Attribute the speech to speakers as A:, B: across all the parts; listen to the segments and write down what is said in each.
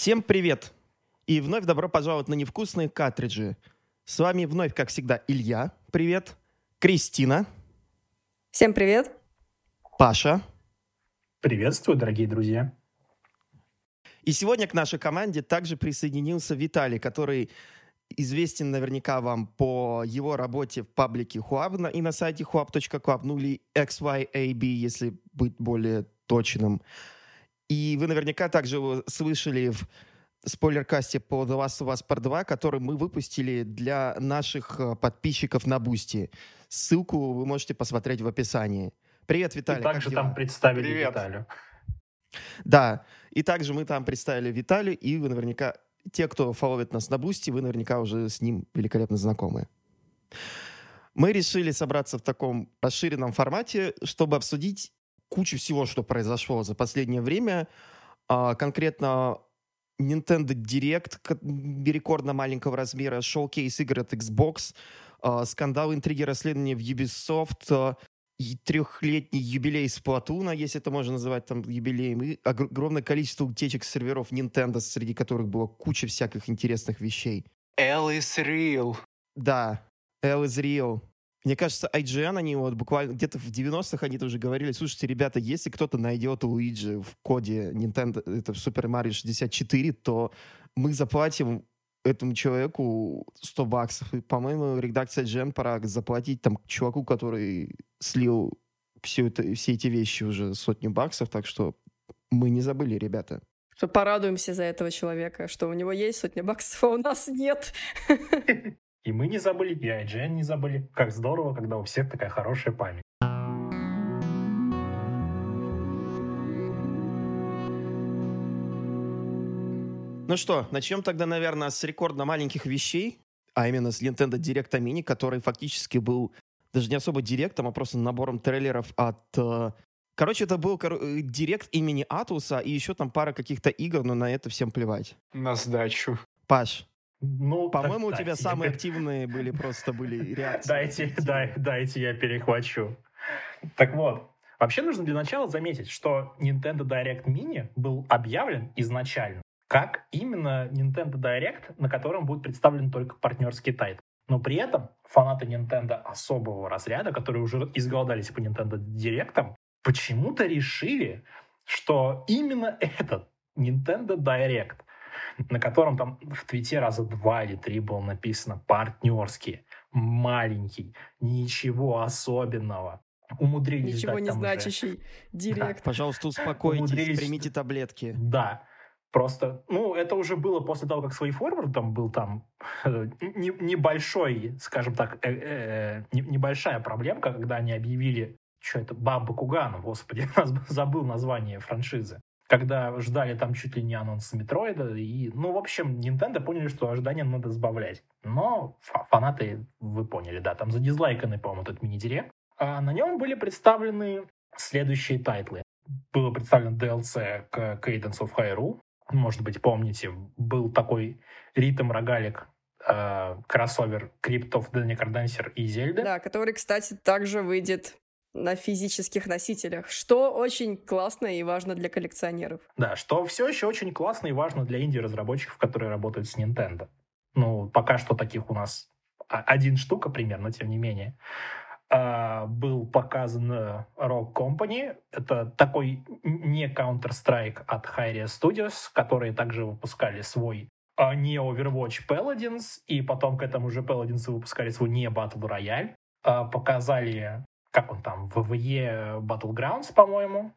A: Всем привет! И вновь добро пожаловать на невкусные картриджи. С вами вновь, как всегда, Илья. Привет. Кристина.
B: Всем привет.
A: Паша.
C: Приветствую, дорогие друзья.
A: И сегодня к нашей команде также присоединился Виталий, который известен наверняка вам по его работе в паблике Huab и на сайте huab.club, ну или XYAB, если быть более точным. И вы наверняка также слышали в спойлеркасте по The Last of Us Part 2, который мы выпустили для наших э, подписчиков на Boosty. Ссылку вы можете посмотреть в описании. Привет, Виталий.
C: И также там представили Привет. Виталию.
A: Да, и также мы там представили Виталию, и вы наверняка, те, кто фоловит нас на Boosty, вы наверняка уже с ним великолепно знакомы. Мы решили собраться в таком расширенном формате, чтобы обсудить кучу всего, что произошло за последнее время. А, конкретно Nintendo Direct рекордно маленького размера, шоу-кейс игр от Xbox, а, скандал, интриги, расследования в Ubisoft, а, трехлетний юбилей Сплатуна, если это можно называть там юбилеем, и огромное количество утечек серверов Nintendo, среди которых было куча всяких интересных вещей.
D: L is real.
A: Да, L is real. Мне кажется, IGN, они вот буквально где-то в 90-х они тоже говорили, слушайте, ребята, если кто-то найдет Луиджи в коде Nintendo, это Super Mario 64, то мы заплатим этому человеку 100 баксов. И, по-моему, редакция IGN пора заплатить там чуваку, который слил все, это, все эти вещи уже сотню баксов, так что мы не забыли, ребята.
B: Что порадуемся за этого человека, что у него есть сотня баксов, а у нас нет.
C: И мы не забыли, и IGN не забыли. Как здорово, когда у всех такая хорошая память.
A: Ну что, начнем тогда, наверное, с рекордно маленьких вещей, а именно с Nintendo Direct Mini, который фактически был даже не особо директом, а просто набором трейлеров от... Э, короче, это был кор... Э, директ имени Атуса и еще там пара каких-то игр, но на это всем плевать.
D: На сдачу.
A: Паш, ну, по-моему, у тебя самые активные были просто были реакции.
C: Дайте, дай, дайте я перехвачу. Так вот, вообще нужно для начала заметить, что Nintendo Direct Mini был объявлен изначально как именно Nintendo Direct, на котором будет представлен только партнерский тайт. Но при этом фанаты Nintendo особого разряда, которые уже изголодались по Nintendo Direct, почему-то решили, что именно этот Nintendo Direct на котором там в твите раза два или три было написано партнерский, маленький, ничего особенного. Умудрились
B: Ничего не значащий уже. директ.
A: Да. Пожалуйста, успокойтесь, Умудрились... примите таблетки.
C: Да. Просто, ну, это уже было после того, как свой форвард там был там э, не, небольшой, скажем так, э, э, не, небольшая проблемка, когда они объявили, что это, Баба Кугана, господи, забыл название франшизы когда ждали там чуть ли не анонс Метроида. И, ну, в общем, Nintendo поняли, что ожидания надо сбавлять. Но фанаты, вы поняли, да, там задизлайканы, по-моему, этот мини-директ. А на нем были представлены следующие тайтлы. Было представлено DLC к Cadence of Hyrule. Может быть, помните, был такой ритм-рогалик э, кроссовер Crypt of the Necrodancer и Zelda.
B: Да, который, кстати, также выйдет на физических носителях, что очень классно и важно для коллекционеров.
C: Да, что все еще очень классно и важно для инди-разработчиков, которые работают с Nintendo. Ну, пока что таких у нас один штука примерно, тем не менее. Uh, был показан э, Rock Company. Это такой не Counter-Strike от Hyria Studios, которые также выпускали свой uh, не Overwatch Paladins, и потом к этому же Paladins выпускали свой не Battle Royale. Uh, показали как он там, ВВЕ Battlegrounds, по-моему,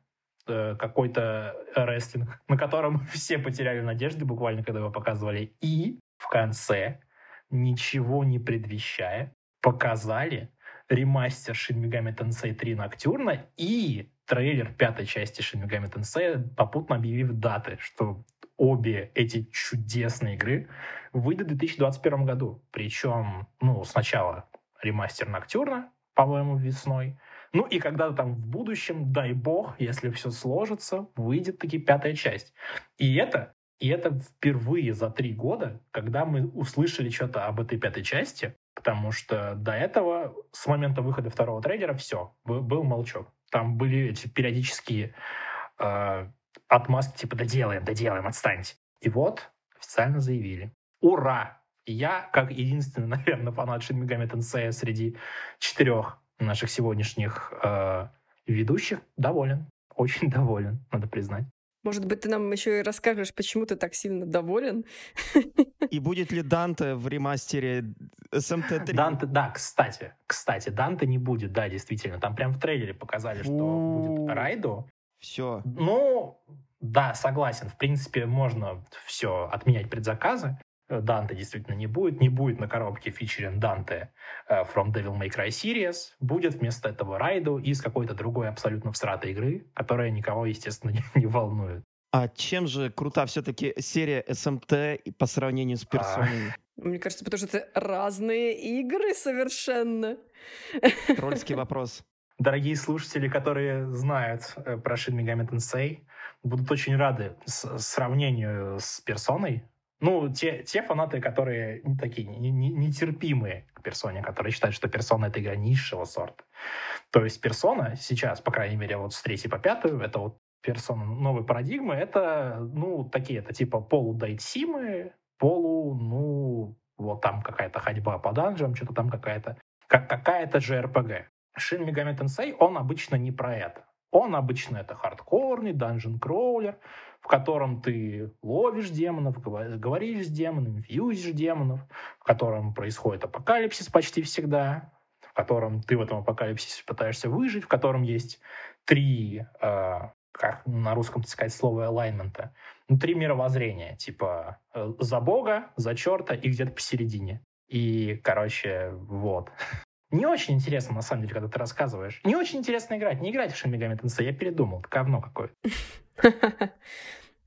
C: э, какой-то рестлинг, на котором все потеряли надежды буквально, когда его показывали. И в конце, ничего не предвещая, показали ремастер Shin Megami Tensei 3 Ноктюрна и трейлер пятой части Shin Megami Tensei, попутно объявив даты, что обе эти чудесные игры выйдут в 2021 году. Причем, ну, сначала ремастер Ноктюрна, по-моему, весной. Ну и когда-то там в будущем, дай бог, если все сложится, выйдет таки пятая часть. И это, и это впервые за три года, когда мы услышали что-то об этой пятой части, потому что до этого, с момента выхода второго трейлера, все, был молчок. Там были эти периодические э, отмазки, типа, доделаем, доделаем, отстаньте. И вот официально заявили. Ура! Я, как единственный, наверное, фанат Shin Megami Tensei среди четырех наших сегодняшних э, ведущих, доволен. Очень доволен, надо признать.
B: Может быть, ты нам еще и расскажешь, почему ты так сильно доволен?
A: И будет ли Данте в ремастере SMT3?
C: Данте, да, кстати, кстати, Данте не будет, да, действительно. Там прям в трейлере показали, что будет Райду.
A: Все.
C: Ну, да, согласен. В принципе, можно все отменять предзаказы. Данте действительно не будет. Не будет на коробке фичерин Данте э, From Devil May Cry Series. Будет вместо этого Райду из какой-то другой абсолютно всратой игры, которая никого, естественно, не, не волнует.
A: А чем же крута все-таки серия SMT по сравнению с персоной? А...
B: Мне кажется, потому что это разные игры совершенно.
A: Трольский вопрос.
C: Дорогие слушатели, которые знают э, про Shin Megami Tensei, будут очень рады сравнению с персоной, ну, те, те фанаты, которые не такие нетерпимые к персоне, которые считают, что персона — это игра низшего сорта. То есть персона сейчас, по крайней мере, вот с третьей по пятую, это вот персона новой парадигмы, это, ну, такие, это типа полу-дайтсимы, полу, ну, вот там какая-то ходьба по данжам, что-то там какая-то, как, какая-то же РПГ. Shin Megami Tensei, он обычно не про это. Он обычно это хардкорный данжен-кроулер, в котором ты ловишь демонов, говоришь с демонами, фьюзишь демонов, в котором происходит апокалипсис почти всегда, в котором ты в этом апокалипсисе пытаешься выжить, в котором есть три, э, как на русском сказать слово alignment, ну, три мировоззрения, типа э, за Бога, за черта и где-то посередине. И, короче, вот. Не очень интересно, на самом деле, когда ты рассказываешь. Не очень интересно играть. Не играть в Shin Megami Tensei. Я передумал. Говно какое-то.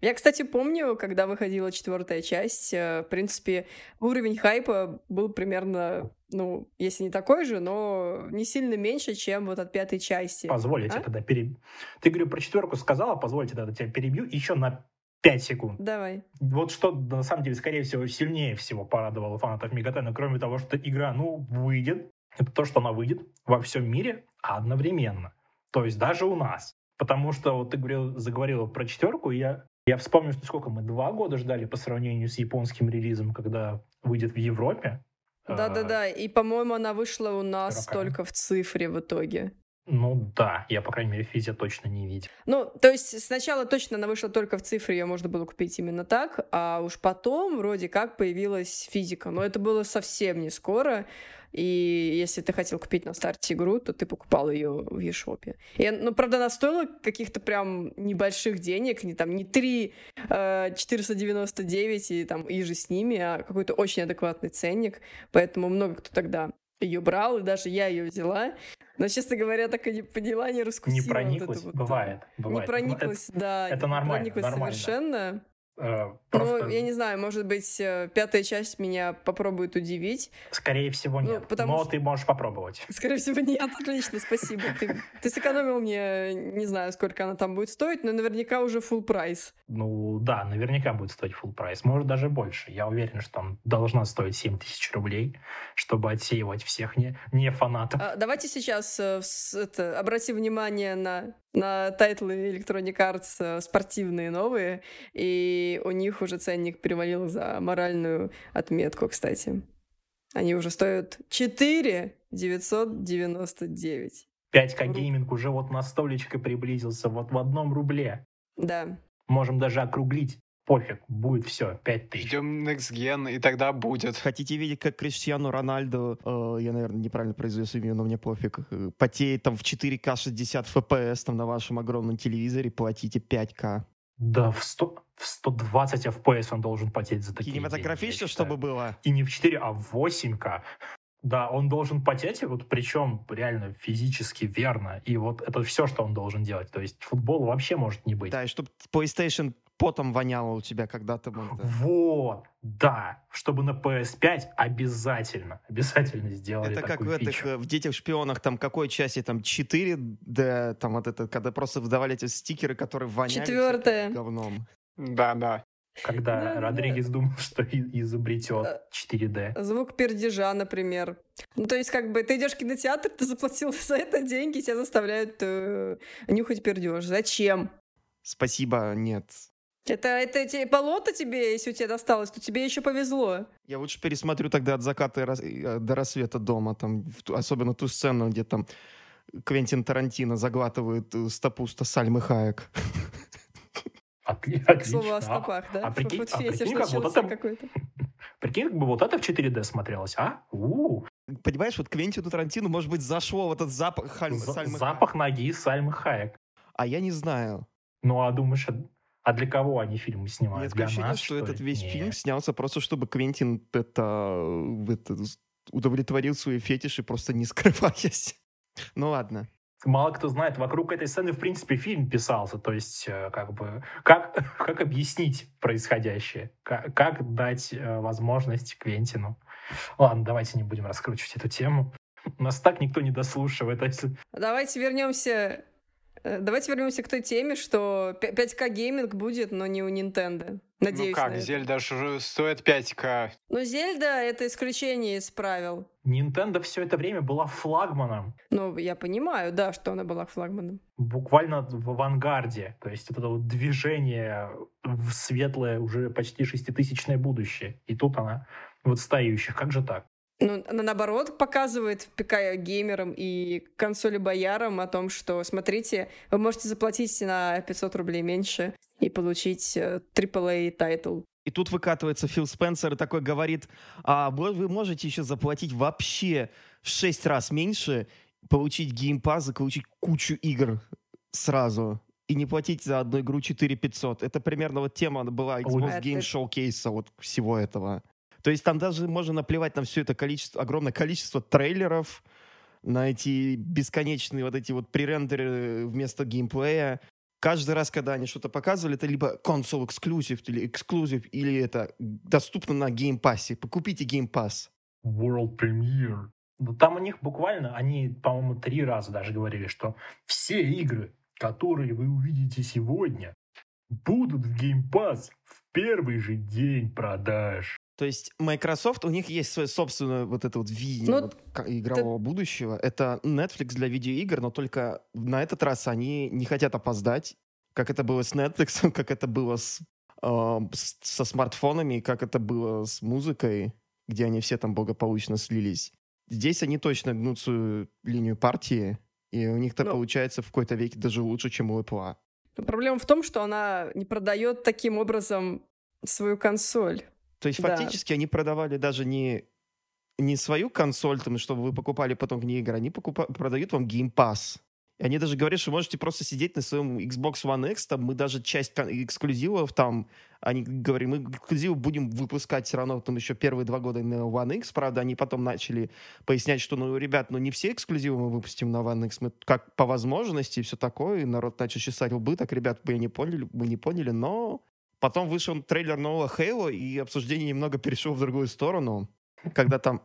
B: Я, кстати, помню, когда выходила четвертая часть, э, в принципе, уровень хайпа был примерно, ну, если не такой же, но не сильно меньше, чем вот от пятой части.
C: Позволите а? тогда перебью. Ты, говорю, про четверку сказала, позвольте тогда тебя перебью еще на 5 секунд.
B: Давай.
C: Вот что, на самом деле, скорее всего, сильнее всего порадовало фанатов Мегатена, кроме того, что игра, ну, выйдет, это то, что она выйдет во всем мире одновременно. То есть даже у нас. Потому что вот ты говорил, заговорила про четверку, и я, я вспомнил, что сколько мы два года ждали по сравнению с японским релизом, когда выйдет в Европе.
B: Да-да-да, а, и, по-моему, она вышла у нас 40. только в цифре в итоге.
C: Ну да, я, по крайней мере, физе точно не видел.
B: Ну, то есть сначала точно она вышла только в цифре, ее можно было купить именно так, а уж потом вроде как появилась физика. Но это было совсем не скоро. И если ты хотел купить на старте игру, то ты покупал ее в eShop. И, ну, правда, она стоила каких-то прям небольших денег, не там не 3 э, 499 и там и же с ними, а какой-то очень адекватный ценник. Поэтому много кто тогда ее брал, и даже я ее взяла. Но, честно говоря, так и не поняла, не раскусила.
C: Не прониклась, вот вот, бывает, бывает.
B: Не прониклась,
C: это,
B: да.
C: Это нормально,
B: прониклась
C: нормально.
B: совершенно.
C: Э,
B: ну, просто... Ну, я не знаю, может быть, э, пятая часть меня попробует удивить.
C: Скорее всего, ну, нет. Ну, потому Но что... ты можешь попробовать.
B: Скорее всего, нет. Отлично, спасибо. Ты, ты сэкономил мне, не знаю, сколько она там будет стоить, но наверняка уже full price.
C: Ну, да, наверняка будет стоить full price. Может, даже больше. Я уверен, что там должна стоить 7 тысяч рублей, чтобы отсеивать всех не, не фанатов.
B: А, давайте сейчас э, это, обратим внимание на на тайтлы Electronic Arts э, спортивные новые, и у них уже ценник перевалил за моральную отметку, кстати. Они уже стоят 4 999.
C: 5К гейминг уже вот на столечко приблизился, вот в одном рубле.
B: Да.
C: Можем даже округлить пофиг, будет все, 5 тысяч.
D: Ждем Next Gen, и тогда будет.
A: Хотите видеть, как Криштиану Рональду, э, я, наверное, неправильно произвел имя, но мне пофиг, э, потеет там в 4К 60 FPS там на вашем огромном телевизоре, платите 5К.
C: Да, в, 100, в 120 FPS он должен потеть за такие
A: Кинематографично, деньги, чтобы было.
C: И не в 4, а в 8К. Да, он должен потеть, и вот причем реально физически верно. И вот это все, что он должен делать. То есть футбол вообще может не быть.
A: Да, и чтобы PlayStation потом воняло у тебя когда-то.
C: Вот, да. Чтобы на PS5 обязательно, обязательно сделали
A: Это как
C: в
A: этих, э, в «Детях-шпионах», там какой части, там 4 d там вот это, когда просто выдавали эти стикеры, которые воняли
B: Четвертое.
A: говном.
D: Да, да.
C: Когда да, Родригес да. думал, что изобретет 4D.
B: Звук пердежа, например. Ну, то есть, как бы, ты идешь в кинотеатр, ты заплатил за это деньги, тебя заставляют э, нюхать пердеж. Зачем?
A: Спасибо, нет.
B: Это, это те- болото тебе, если у тебя досталось, то тебе еще повезло.
A: Я лучше пересмотрю тогда от заката э, до рассвета дома, там, особенно ту сцену, где там Квентин Тарантино заглатывает э, стопу ста Сальмы Хаек.
C: Отли-
B: К слову о
C: Отлично.
B: стопах, да?
C: а прикинь- а
B: фетиш
C: прикинь, как вот
B: начался
C: это-
B: какой-то.
C: Прикинь, как бы вот это в 4D смотрелось, а? У,
A: Понимаешь, вот Квентину Тарантино, может быть, зашло вот этот запах Хальмы-
C: за-
A: Сальмы
C: запах ноги Сальмы Хаек.
A: Хаек. А я не знаю.
C: Ну, а думаешь, а- для кого они фильмы
A: Нет
C: снимают? Для
A: ощущение,
C: нас,
A: что
C: что
A: этот
C: ли?
A: весь
C: Не.
A: фильм снялся просто, чтобы Квентин это, это, удовлетворил свои фетиши, просто не скрываясь. Ну ладно.
C: Мало кто знает, вокруг этой сцены, в принципе, фильм писался. То есть, э, как бы, как, как объяснить происходящее? Как, как дать э, возможность Квентину? Ладно, давайте не будем раскручивать эту тему. Нас так никто не дослушивает. а
B: Давайте вернемся. Э, Давайте вернемся к той теме, что пя- 5К гейминг будет, но не у Nintendo. Надеюсь.
D: ну как,
B: на это.
D: Зельда же стоит 5к.
B: Но Зельда это исключение из правил.
C: Nintendo все это время была флагманом.
B: Ну, я понимаю, да, что она была флагманом.
C: буквально в авангарде. То есть это вот движение в светлое, уже почти шеститысячное будущее. И тут она в отстающих. Как же так?
B: Ну, она наоборот показывает ПК геймерам и консолебоярам о том, что, смотрите, вы можете заплатить на 500 рублей меньше и получить э, AAA тайтл.
A: И тут выкатывается Фил Спенсер и такой говорит, а вы можете еще заплатить вообще в 6 раз меньше, получить Game Pass и получить кучу игр сразу. И не платить за одну игру 4 500. Это примерно вот тема была Xbox
B: Это-
A: Game Showcase вот всего этого. То есть там даже можно наплевать на все это количество, огромное количество трейлеров, на эти бесконечные вот эти вот пререндеры вместо геймплея. Каждый раз, когда они что-то показывали, это либо console exclusive или эксклюзив, или это доступно на геймпассе. Покупите Game Pass.
C: World Premiere. Там у них буквально, они, по-моему, три раза даже говорили, что все игры, которые вы увидите сегодня, будут в Game Pass в первый же день продаж.
A: То есть Microsoft, у них есть свое собственное вот это вот видение
B: Ну,
A: вот игрового будущего. Это Netflix для видеоигр, но только на этот раз они не хотят опоздать, как это было с Netflix, как это было с, э, со смартфонами, как это было с музыкой, где они все там благополучно слились. Здесь они точно гнут свою линию партии, и у них-то
B: Ну.
A: получается в какой-то веке даже лучше, чем у Apple.
B: Проблема в том, что она не продает таким образом свою консоль.
A: То есть
B: Да.
A: фактически они продавали даже не, не свою консоль, там, чтобы вы покупали потом к ней игры, они покупа- продают вам Game Pass. И они даже говорят, что можете просто сидеть на своем Xbox One X, там мы даже часть эксклюзивов там, они говорят, мы эксклюзивы будем выпускать все равно там еще первые два года на One X, правда, они потом начали пояснять, что, ну, ребят, ну не все эксклюзивы мы выпустим на One X, мы как по возможности и все такое, и народ начал чесать лбы, так, ребят, мы не поняли, мы не поняли, но Потом вышел трейлер нового Хейла, и обсуждение немного перешло в другую сторону, когда там...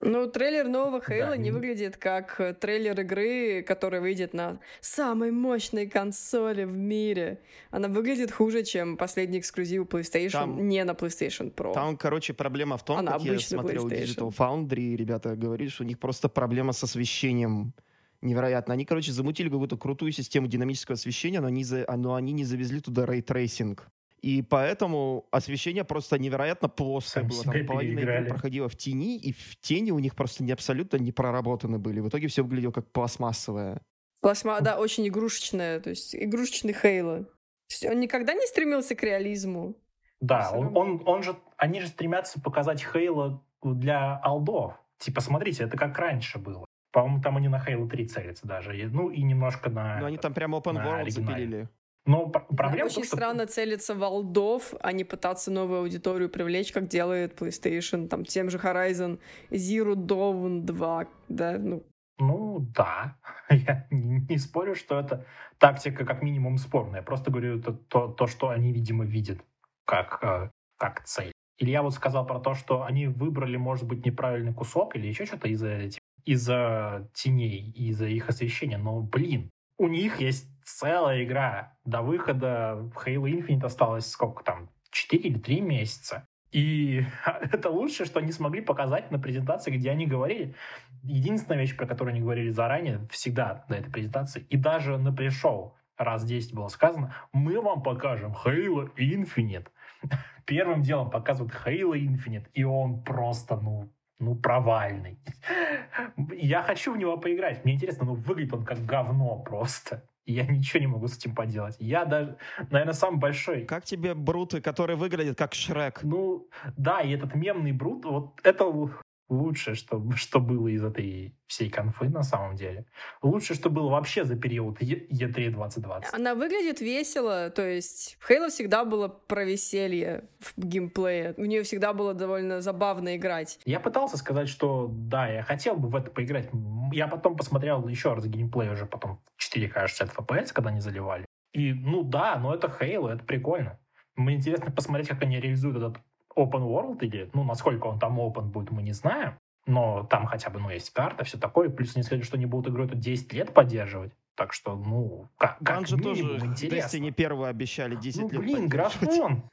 B: Ну, трейлер нового Хейла не
C: не-
B: выглядит как э, трейлер игры, которая выйдет на самой мощной консоли в мире. Она выглядит хуже, чем последний эксклюзив PlayStation,
A: Там-
B: не на PlayStation Pro.
A: Там, короче, проблема в том,
B: А на
A: как я смотрел. Digital Foundry, ребята говорили, что у них просто проблема с освещением невероятно. Они, короче, замутили какую-то крутую систему динамического освещения, но они, за- но они не завезли туда ray tracing. И поэтому освещение просто невероятно плоское
C: Сами
A: было. Там половина игры проходила в тени, и в тени у них просто не абсолютно не проработаны были. В итоге все выглядело как пластмассовое.
B: Пластма, да, очень игрушечная, то есть игрушечный Halo. То есть Он никогда не стремился к реализму.
C: Да, он, он, он же, они же стремятся показать Хейла для алдов. Типа, смотрите, это как раньше было. По-моему, там они на Хейла 3 целятся даже. Ну, и немножко на...
A: Но они там прямо open world запилили.
C: Но пр- проблема том,
B: Очень
C: что-
B: странно целиться в алдов, а не пытаться новую аудиторию привлечь, как делает PlayStation, там, тем же Horizon Zero Dawn 2, да, ну,
C: Ну, да. Я не, спорю, что это тактика как минимум спорная. Я просто говорю это то, то, что они, видимо, видят как, э, как цель. Или я вот сказал про то, что они выбрали, может быть, неправильный кусок или еще что-то из-за из-за теней, из-за их освещения. Но, блин, у них есть целая игра. До выхода Halo Infinite осталось сколько там? 4 или 3 месяца. И это лучшее, что они смогли показать на презентации, где они говорили. Единственная вещь, про которую они говорили заранее, всегда на этой презентации, и даже на пришоу, раз 10 было сказано, мы вам покажем Halo Infinite. Первым делом показывают Halo Infinite, и он просто, ну, ну, провальный. Я хочу в него поиграть. Мне интересно, ну, выглядит он как говно просто. Я ничего не могу с этим поделать. Я даже, наверное, самый большой.
A: Как тебе бруты, которые выглядят как Шрек?
C: Ну, да, и этот мемный брут, вот это лучшее, что, что было из этой всей конфы на самом деле. Лучше, что было вообще за период E3 2020.
B: Она выглядит весело, то есть в Halo всегда было про веселье в геймплее. У нее всегда было довольно забавно играть.
C: Я пытался сказать, что да, я хотел бы в это поиграть. Я потом посмотрел еще раз геймплей уже потом 4К 60 FPS, когда они заливали. И ну да, но это Halo, это прикольно. Мне интересно посмотреть, как они реализуют этот open world или, ну, насколько он там open будет, мы не знаем. Но там хотя бы, ну, есть карта, все такое. Плюс они сказали, что они будут игру эту 10 лет поддерживать. Так что, ну, как, как
A: же тоже
C: интересно.
A: на первую обещали 10
C: ну,
A: лет
C: блин, графон.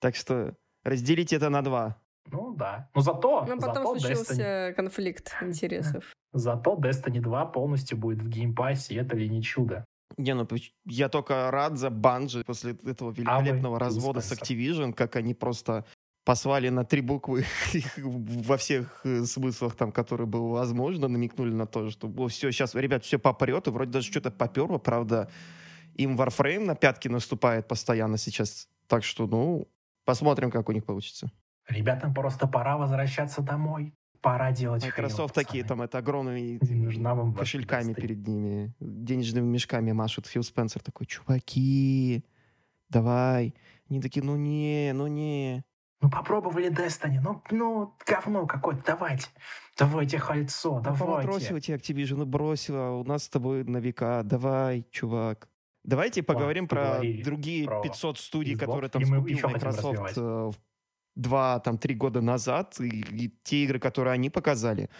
A: Так что разделите это на два.
C: Ну да. Но зато...
B: Но потом
C: зато
B: случился
C: Destiny...
B: конфликт интересов.
C: Зато Destiny 2 полностью будет в геймпассе, и это ли не чудо.
A: Не, ну я только рад за Банжи после этого великолепного а развода с Activision, как они просто послали на три буквы во всех э, смыслах, там, которые было возможно, намекнули на то, что о, все, сейчас, ребят, все попрет, и вроде даже что-то поперло, правда, им Warframe на пятки наступает постоянно сейчас, так что, ну, посмотрим, как у них получится.
C: Ребятам просто пора возвращаться домой. Пора делать
A: Microsoft
C: Halo,
A: такие там это огромными
C: нужна вам
A: кошельками перед ними, денежными мешками машут. Фил Спенсер такой, чуваки, давай. Они такие, ну не, ну не.
C: Ну, попробовали Destiny, ну, ну, говно какое-то, давайте. Давайте хальцо, ну, давайте.
A: Бросила тебе Activision, ну, бросила, у нас с тобой на века, давай, чувак. Давайте поговорим про другие про 500 студий, Xbox, которые там скупил Microsoft э, два, там, три года назад, и, и те игры, которые они показали.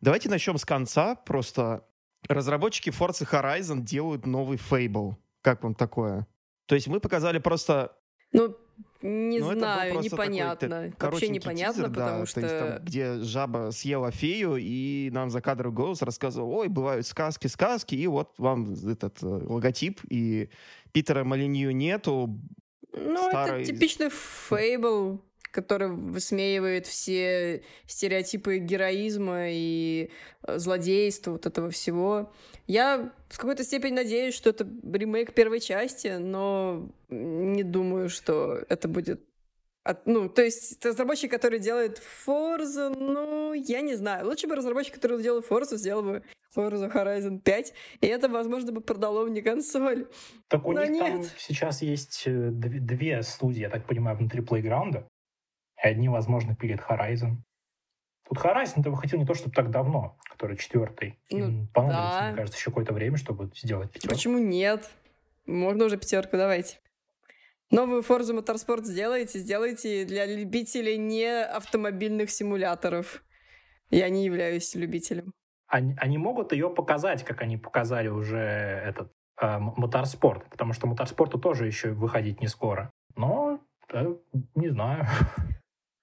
A: Давайте начнем с конца. Просто разработчики Forza Horizon делают новый Fable. Как вам такое? То есть мы показали просто...
B: Ну, не ну, знаю, непонятно. Такой, Вообще непонятно, тизер, потому
A: да,
B: что...
A: То есть, там, где жаба съела фею, и нам за кадром голос рассказывал, ой, бывают сказки, сказки, и вот вам этот э, логотип, и Питера Малинью нету.
B: Ну, старый... это типичный фейбл, который высмеивает все стереотипы героизма и э, злодейства, вот этого всего. Я в какой-то степени надеюсь, что это ремейк первой части, но не думаю, что это будет от, ну, то есть разработчик, который делает Forza, ну, я не знаю. Лучше бы разработчик, который делал Forza, сделал бы Forza Horizon 5, и это, возможно, бы продало мне консоль.
C: Так у
B: Но
C: них
B: нет.
C: там сейчас есть э, две студии, я так понимаю, внутри плейграунда. И одни, возможно, пилит Horizon. Тут Horizon-то выходил не то, чтобы так давно, который четвертый. Ну, понадобится, да. мне кажется, еще какое-то время, чтобы сделать пятерку.
B: Почему нет? Можно уже пятерку, давайте. Новую Forza Motorsport сделайте, сделайте для любителей не автомобильных симуляторов. Я не являюсь любителем.
C: Они, они могут ее показать, как они показали уже этот э, моторспорт, потому что моторспорту тоже еще выходить не скоро. Но э, не знаю.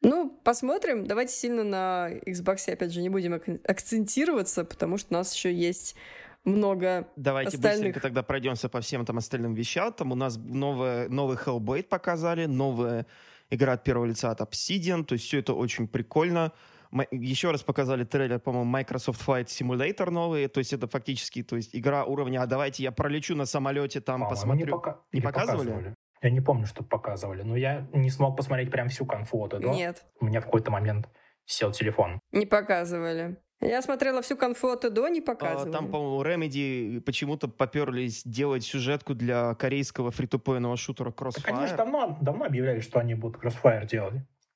B: Ну, посмотрим. Давайте сильно на Xbox, опять же, не будем акцентироваться, потому что у нас еще есть много
A: Давайте
B: остальных.
A: быстренько тогда пройдемся по всем там остальным вещам. Там у нас новое, новый Hellblade показали, новая игра от первого лица от Obsidian, то есть все это очень прикольно. Мы еще раз показали трейлер, по-моему, Microsoft Flight Simulator новый, то есть это фактически, то есть игра уровня, а давайте я пролечу на самолете, там
C: а,
A: посмотрю.
C: Не, пока...
A: не, не показывали? показывали?
C: Я не помню, что показывали, но я не смог посмотреть прям всю конфу от этого.
B: Нет.
C: У меня в какой-то момент сел телефон.
B: Не показывали. Я смотрела всю конфу от до, не показывали.
A: А, там, по-моему, Remedy почему-то поперлись делать сюжетку для корейского фритупойного шутера Crossfire.
C: Так они же давно, давно объявляли, что они будут Crossfire делать,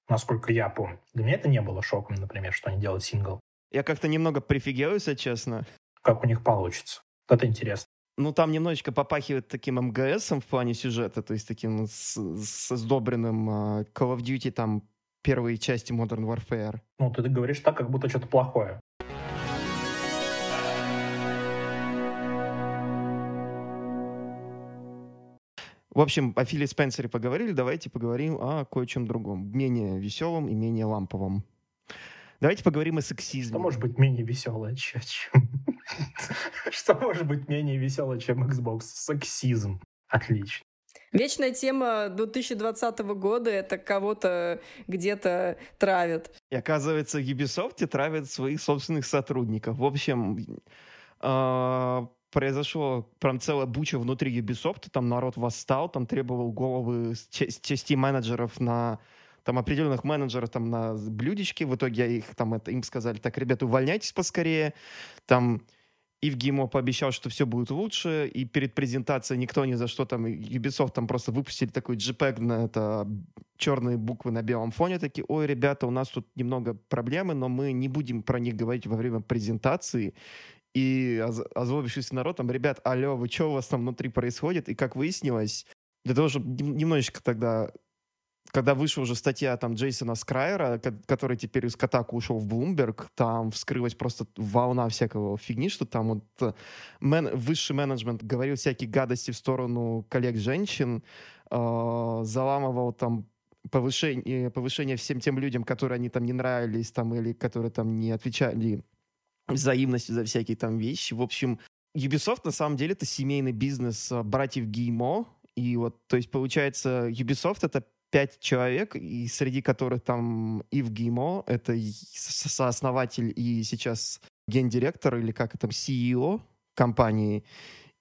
C: насколько я помню. Для меня это не было шоком, например, что они делают сингл.
A: Я как-то немного прифигел, если честно.
C: Как у них получится. Это интересно
A: ну, там немножечко попахивает таким МГСом в плане сюжета, то есть таким с, с сдобренным uh, Call of Duty, там, первые части Modern Warfare.
C: Ну, ты говоришь так, как будто что-то плохое.
A: В общем, о Филе Спенсере поговорили, давайте поговорим о кое-чем другом. Менее веселом и менее ламповом. Давайте поговорим о сексизме.
C: Что может быть менее веселое, чем Что может быть менее весело, чем Xbox? Сексизм. Отлично.
B: Вечная тема 2020 года — это кого-то где-то травят.
A: И оказывается, Ubisoft травят своих собственных сотрудников. В общем, э, произошло прям целая буча внутри Ubisoft, там народ восстал, там требовал головы частей менеджеров на там определенных менеджеров там на блюдечке, в итоге их там это, им сказали, так, ребята, увольняйтесь поскорее, там Ивгимо пообещал, что все будет лучше, и перед презентацией никто ни за что там, Ubisoft там просто выпустили такой JPEG на это черные буквы на белом фоне, такие, ой, ребята, у нас тут немного проблемы, но мы не будем про них говорить во время презентации, и озлобившийся народ там, ребят, алло, вы что у вас там внутри происходит? И как выяснилось, для того, чтобы немножечко тогда когда вышла уже статья там Джейсона Скрайера, который теперь из Катаку ушел в Bloomberg, там вскрылась просто волна всякого фигни, что там вот э, мен, высший менеджмент говорил всякие гадости в сторону коллег-женщин, э, заламывал там повышение, повышение всем тем людям, которые они там не нравились, там, или которые там не отвечали взаимностью за всякие там вещи. В общем, Ubisoft на самом деле это семейный бизнес э, братьев Геймо, и вот, то есть, получается, Ubisoft — это пять человек, и среди которых там Ив Геймо, это сооснователь и сейчас гендиректор, или как это, CEO компании,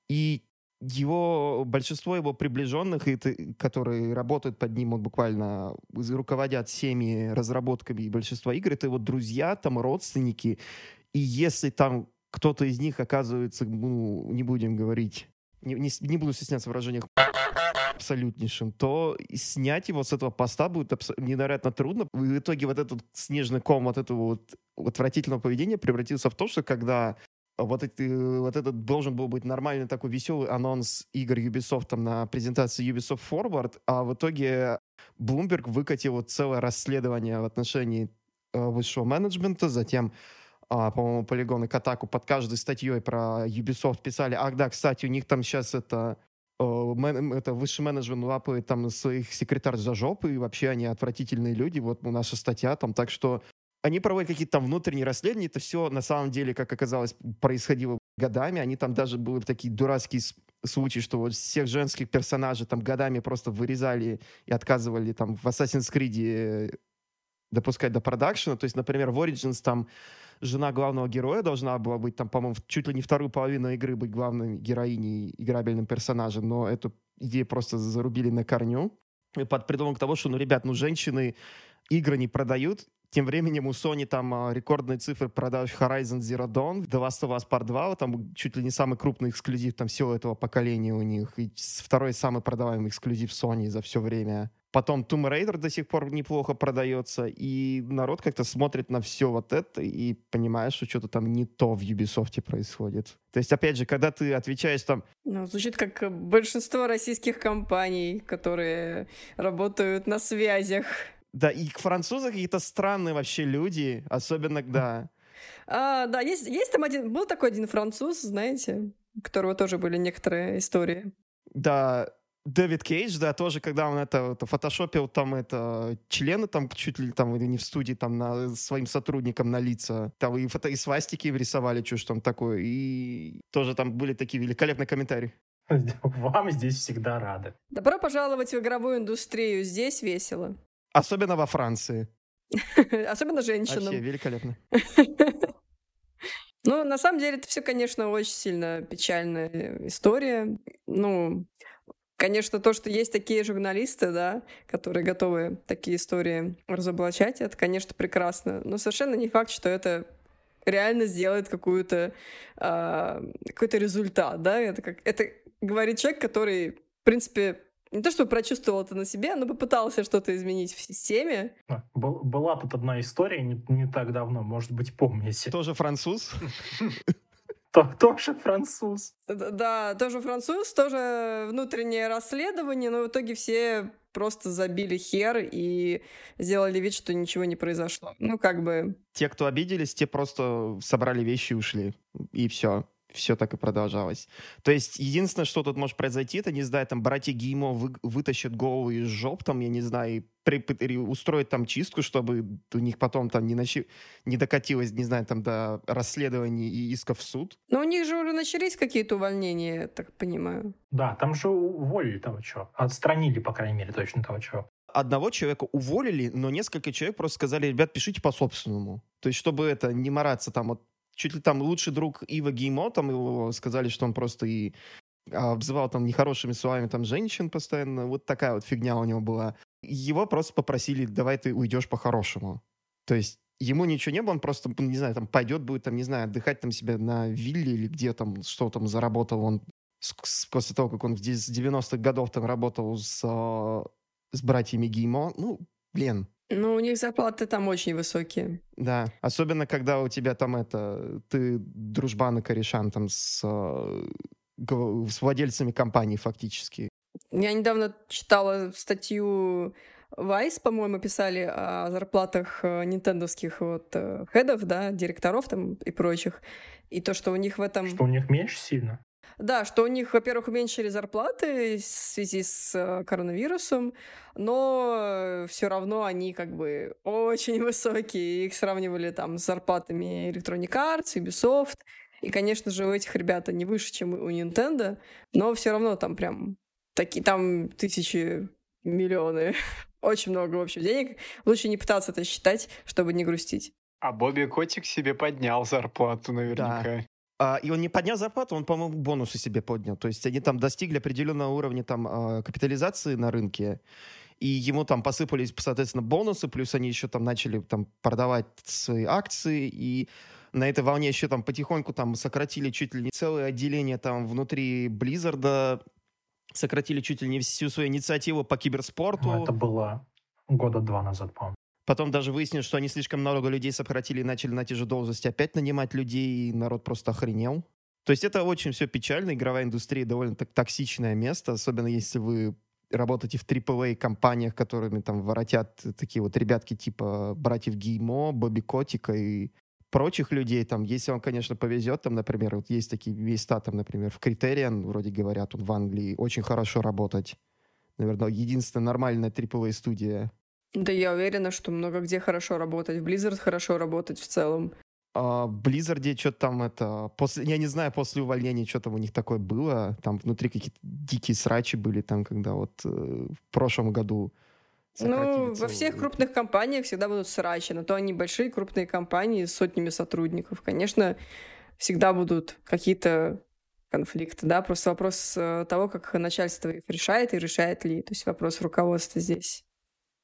A: и его, большинство его приближенных, которые работают под ним, вот буквально руководят всеми разработками и большинство игр, это его друзья, там родственники, и если там кто-то из них оказывается, ну, не будем говорить, не, не, не буду стесняться в выражениях, абсолютнейшим, то снять его с этого поста будет абс- невероятно трудно. В итоге вот этот снежный ком вот этого вот отвратительного поведения превратился в то, что когда вот, эти, вот этот должен был быть нормальный такой веселый анонс игр Ubisoft там, на презентации Ubisoft Forward, а в итоге Bloomberg выкатил вот целое расследование в отношении э, высшего менеджмента, затем а, по-моему, полигоны к атаку под каждой статьей про Ubisoft писали, ах да, кстати, у них там сейчас это это высший менеджмент лапает там своих секретарь за жопу, и вообще они отвратительные люди, вот наша статья там, так что они проводят какие-то там внутренние расследования, это все на самом деле, как оказалось, происходило годами, они там даже были такие дурацкие случаи, что вот всех женских персонажей там годами просто вырезали и отказывали там в Assassin's Creed допускать до продакшена, то есть, например, в Origins там жена главного героя должна была быть, там, по-моему, чуть ли не вторую половину игры быть главной героиней, играбельным персонажем, но эту идею просто зарубили на корню под предлогом того, что, ну, ребят, ну, женщины игры не продают, тем временем у Sony там а, рекордные цифры продаж Horizon Zero Dawn, The Last of Us Part 2, там чуть ли не самый крупный эксклюзив там всего этого поколения у них, и второй самый продаваемый эксклюзив Sony за все время. Потом Tomb Raider до сих пор неплохо продается, и народ как-то смотрит на все вот это и понимает, что что-то там не то в Ubisoft происходит. То есть, опять же, когда ты отвечаешь там...
B: Ну, звучит как большинство российских компаний, которые работают на связях.
A: Да, и французы какие-то странные вообще люди, особенно, да.
B: А, да, есть, есть там один, был такой один француз, знаете, у которого тоже были некоторые истории.
A: Да, Дэвид Кейдж, да, тоже, когда он это, это фотошопил там это члены там чуть ли там не в студии там на своим сотрудникам на лица, там и фото и свастики рисовали, что там такое, и тоже там были такие великолепные комментарии.
C: Вам здесь всегда рады.
B: Добро пожаловать в игровую индустрию, здесь весело.
A: Особенно во Франции.
B: Особенно женщинам.
A: Вообще великолепно.
B: Ну, на самом деле, это все, конечно, очень сильно печальная история. Ну, Конечно, то, что есть такие журналисты, да, которые готовы такие истории разоблачать, это, конечно, прекрасно. Но совершенно не факт, что это реально сделает какую-то э, какой-то результат, да. Это как это говорит человек, который, в принципе, не то чтобы прочувствовал это на себе, но попытался что-то изменить в системе.
C: А, был, была тут одна история не, не так давно, может быть, помните.
A: Тоже француз?
C: тоже француз.
B: Да, тоже француз, тоже внутреннее расследование, но в итоге все просто забили хер и сделали вид, что ничего не произошло. Ну, как бы...
A: Те, кто обиделись, те просто собрали вещи и ушли. И все. Все так и продолжалось. То есть единственное, что тут может произойти, это, не знаю, там братья Геймо вы, вытащат голову из жоп, там, я не знаю, и при, при, устроят там чистку, чтобы у них потом там не, начи, не докатилось, не знаю, там до расследований и исков в суд.
B: Но у них же уже начались какие-то увольнения, я так понимаю.
C: Да, там же уволили того чего. Отстранили, по крайней мере, точно того чего
A: одного человека уволили, но несколько человек просто сказали, ребят, пишите по собственному. То есть, чтобы это не мараться там вот чуть ли там лучший друг Ива Геймо, там его сказали, что он просто и обзывал там нехорошими словами там женщин постоянно. Вот такая вот фигня у него была. Его просто попросили, давай ты уйдешь по-хорошему. То есть ему ничего не было, он просто, не знаю, там пойдет, будет там, не знаю, отдыхать там себе на вилле или где там, что там заработал он после того, как он с 90-х годов там работал с, а, с братьями Геймо. Ну, блин,
B: ну, у них зарплаты там очень высокие.
A: Да, особенно когда у тебя там это, ты дружбан и корешан там с, э, с владельцами компаний фактически.
B: Я недавно читала статью Vice, по-моему, писали о зарплатах э, нинтендовских вот э, хедов, да, директоров там и прочих. И то, что у них в этом...
C: Что у них меньше сильно?
B: Да, что у них, во-первых, уменьшили зарплаты в связи с э, коронавирусом, но все равно они как бы очень высокие. Их сравнивали там с зарплатами Electronic Arts, Ubisoft. И, конечно же, у этих ребят они выше, чем у Nintendo, но все равно там прям такие там тысячи, миллионы. Очень много, в общем, денег. Лучше не пытаться это считать, чтобы не грустить.
D: А Бобби Котик себе поднял зарплату наверняка. Да.
A: А, и он не поднял зарплату, он, по-моему, бонусы себе поднял. То есть они там достигли определенного уровня там а, капитализации на рынке, и ему там посыпались, соответственно, бонусы, плюс они еще там начали там продавать свои акции, и на этой волне еще там потихоньку там сократили чуть ли не целое отделение там внутри Близзарда, сократили чуть ли не всю свою инициативу по киберспорту.
C: Ну, это было года два назад, по-моему.
A: Потом даже выяснилось, что они слишком много людей сократили и начали на те же должности опять нанимать людей, и народ просто охренел. То есть это очень все печально. Игровая индустрия довольно так токсичное место, особенно если вы работаете в AAA компаниях, которыми там воротят такие вот ребятки типа братьев Геймо, Бобби Котика и прочих людей, там, если вам, конечно, повезет, там, например, вот есть такие места, там, например, в Критериан, вроде говорят, он в Англии, очень хорошо работать. Наверное, единственная нормальная AAA студия
B: да я уверена, что много где хорошо работать. В Blizzard хорошо работать в целом.
A: А в Blizzard что-то там это... После, я не знаю, после увольнения что там у них такое было. Там внутри какие-то дикие срачи были, там, когда вот э, в прошлом году
B: ну, во всех крупных компаниях всегда будут срачи, но то они большие крупные компании с сотнями сотрудников. Конечно, всегда будут какие-то конфликты, да, просто вопрос э, того, как начальство их решает и решает ли. То есть вопрос руководства здесь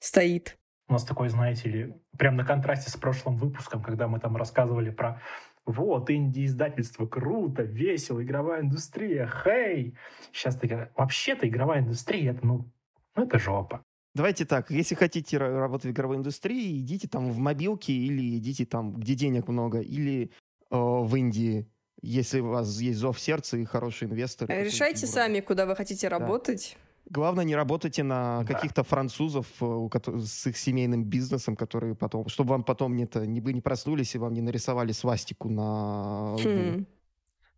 B: стоит.
C: У нас такой, знаете ли, прям на контрасте с прошлым выпуском, когда мы там рассказывали про вот, инди-издательство, круто, весело, игровая индустрия, хей! Сейчас такая, вообще-то игровая индустрия, это, ну, ну, это жопа.
A: Давайте так, если хотите работать в игровой индустрии, идите там в мобилки или идите там, где денег много, или э, в Индии, если у вас есть зов сердца и хороший инвестор.
B: Решайте сами, куда вы хотите работать.
A: Главное, не работайте на да. каких-то французов э, с их семейным бизнесом, которые потом, чтобы вам потом не, то, не, вы не проснулись и вам не нарисовали свастику на хм.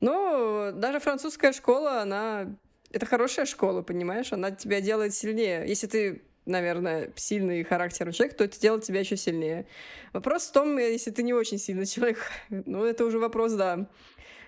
B: Ну, даже французская школа, она... Это хорошая школа, понимаешь? Она тебя делает сильнее. Если ты наверное, сильный характерный человек, то это делает тебя еще сильнее. Вопрос в том, если ты не очень сильный человек, ну, это уже вопрос, да,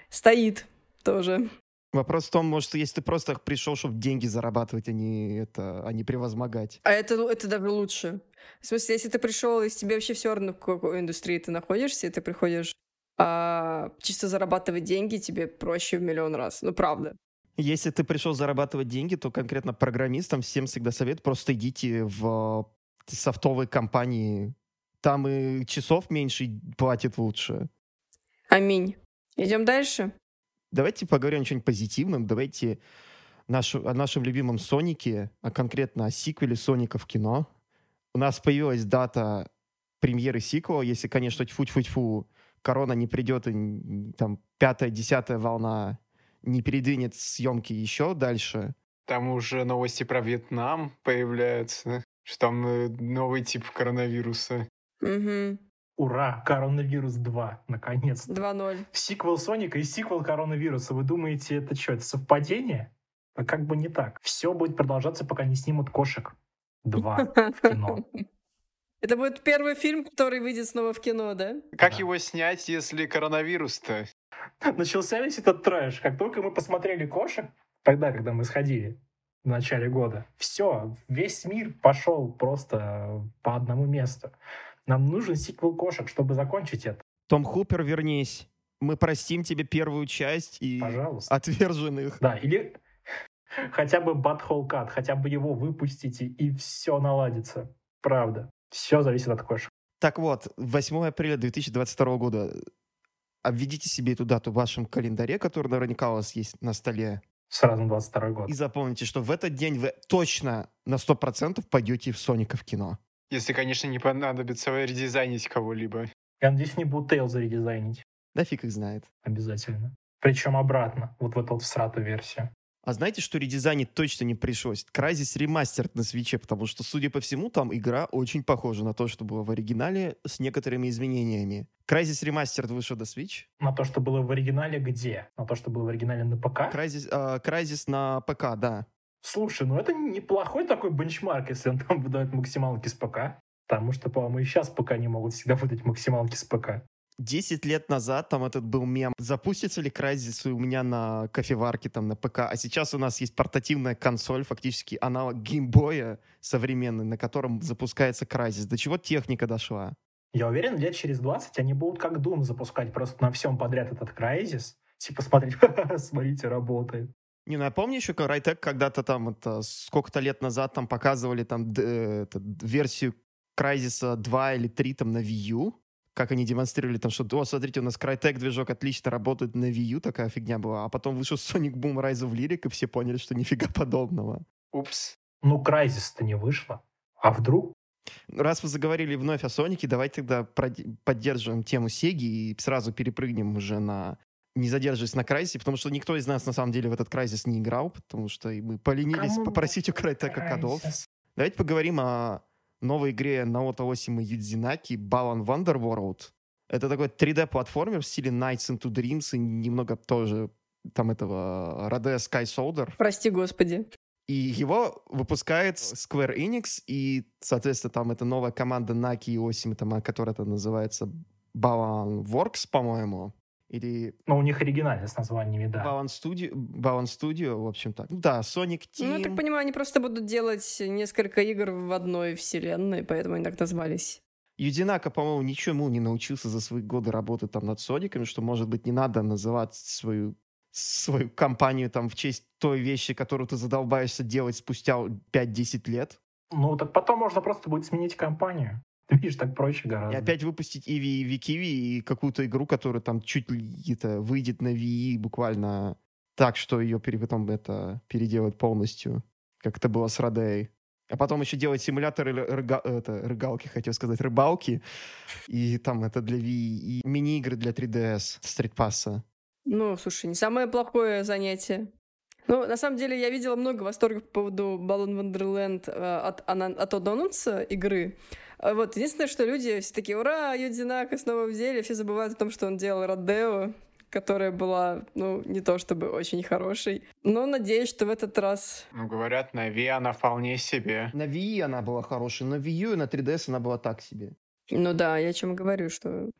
B: стоит тоже.
A: Вопрос в том, может, если ты просто пришел, чтобы деньги зарабатывать, а не, это, а не превозмогать.
B: А это, это даже лучше. В смысле, если ты пришел, и тебе вообще все равно, в какой индустрии ты находишься, и ты приходишь а, чисто зарабатывать деньги, тебе проще в миллион раз. Ну, правда.
A: Если ты пришел зарабатывать деньги, то конкретно программистам всем всегда совет просто идите в софтовые компании. Там и часов меньше платят лучше.
B: Аминь. Идем дальше.
A: Давайте поговорим о чем-нибудь позитивном. Давайте наш, о нашем любимом Сонике, а конкретно о сиквеле Соника в кино. У нас появилась дата премьеры сиквела, если, конечно, тьфу-тьфу-тьфу, корона не придет, и там пятая, десятая волна не передвинет съемки еще дальше.
D: Там уже новости про Вьетнам появляются, что там э, новый тип коронавируса.
B: Угу.
C: Ура! Коронавирус 2, наконец-то.
B: 2-0.
C: Сиквел Соника и сиквел коронавируса. Вы думаете, это что, это совпадение? А как бы не так. Все будет продолжаться, пока не снимут кошек. Два в кино.
B: Это будет первый фильм, который выйдет снова в кино, да?
D: Как
C: Да.
D: его снять, если коронавирус-то?
C: Начался весь этот трэш. Как только мы посмотрели кошек, тогда, когда мы сходили в начале года, все, весь мир пошел просто по одному месту. Нам нужен сиквел кошек, чтобы закончить это.
A: Том Хупер, вернись. Мы простим тебе первую часть и
C: Пожалуйста.
A: отверженных.
C: Да, или хотя бы Butthole Cut, хотя бы его выпустите, и все наладится. Правда. Все зависит от кошек.
A: Так вот, 8 апреля 2022 года. Обведите себе эту дату в вашем календаре, который наверняка у вас есть на столе.
C: Сразу на 22 год.
A: И запомните, что в этот день вы точно на 100% пойдете в Соника в кино.
D: Если, конечно, не понадобится редизайнить кого-либо.
C: Я надеюсь, не будут Тейл заредизайнить.
A: Да фиг их знает.
C: Обязательно. Причем обратно, вот в эту вот всратую версию.
A: А знаете, что редизайнить точно не пришлось? Crysis ремастер на свече, потому что, судя по всему, там игра очень похожа на то, что было в оригинале, с некоторыми изменениями. Crysis ремастер вышел до Switch.
C: На то, что было в оригинале где? На то, что было в оригинале на ПК?
A: Crysis, а, Crysis на ПК, да.
C: Слушай, ну это неплохой такой бенчмарк, если он там выдает максималки с ПК. Потому что, по-моему, и сейчас ПК не могут всегда выдать максималки с ПК.
A: 10 лет назад там этот был мем. Запустится ли Crysis у меня на кофеварке, там, на ПК? А сейчас у нас есть портативная консоль, фактически аналог геймбоя современный, на котором запускается Crysis. До чего техника дошла?
C: Я уверен, лет через 20 они будут как Doom запускать просто на всем подряд этот Crysis. Типа смотреть, «Ха-ха-ха, смотрите, работает.
A: Не, ну я помню еще, как Raytech когда-то там, это, сколько-то лет назад там показывали там д- э, это, версию Crysis 2 или 3 там на Wii U, как они демонстрировали там, что, о, смотрите, у нас Crytek движок отлично работает на Wii U, такая фигня была, а потом вышел Sonic Boom Rise of Lyric, и все поняли, что нифига подобного.
D: Упс.
C: Ну, Crysis-то не вышло. А вдруг?
A: Раз вы заговорили вновь о Сонике, давайте тогда поддерживаем тему Сеги и сразу перепрыгнем уже на не задерживаясь на Крайзисе, потому что никто из нас на самом деле в этот Крайзис не играл, потому что и мы поленились
C: Кому
A: попросить у Крайтека кодов. Давайте поговорим о новой игре Наото Осима Юдзинаки Balan Wonderworld. Это такой 3D-платформер в стиле Nights into Dreams и немного тоже там этого Rade Sky Soldier.
B: Прости, господи.
A: И его выпускает Square Enix, и, соответственно, там это новая команда Наки и Осима, там, которая это называется Balan Works, по-моему. Или
C: Ну, у них оригинальный с названиями, да.
A: Balan Studio, Balan Studio, в общем так. Ну да, Sonic Team.
B: Ну, я так понимаю, они просто будут делать несколько игр в одной вселенной, поэтому они так назвались.
A: Юдинака, по-моему, ничему не научился за свои годы работы там над Сониками, что, может быть, не надо называть свою свою компанию там в честь той вещи, которую ты задолбаешься делать спустя 5-10 лет.
C: Ну, так потом можно просто будет сменить компанию. Ты видишь, так проще
A: И
C: гораздо.
A: опять выпустить Иви и Викиви и какую-то игру, которая там чуть ли это выйдет на Wii буквально так, что ее потом это переделать полностью, как это было с Радей. А потом еще делать симуляторы ры- рыга- это, рыгалки, хотел сказать, рыбалки. И там это для Wii, и мини-игры для 3DS, стритпасса.
B: Ну, слушай, не самое плохое занятие. Ну, на самом деле, я видела много восторгов по поводу Balloon Wonderland э, от, от анонса игры. А Вот, единственное, что люди все такие, ура, Юдзинака снова в деле, все забывают о том, что он делал Родео, которая была, ну, не то чтобы очень хорошей. Но надеюсь, что в этот раз...
D: Ну, говорят, на Ви она вполне себе.
A: На Wii она была хорошей, на Wii U и на 3DS она была так себе.
B: Ну да, я о чем говорю, что...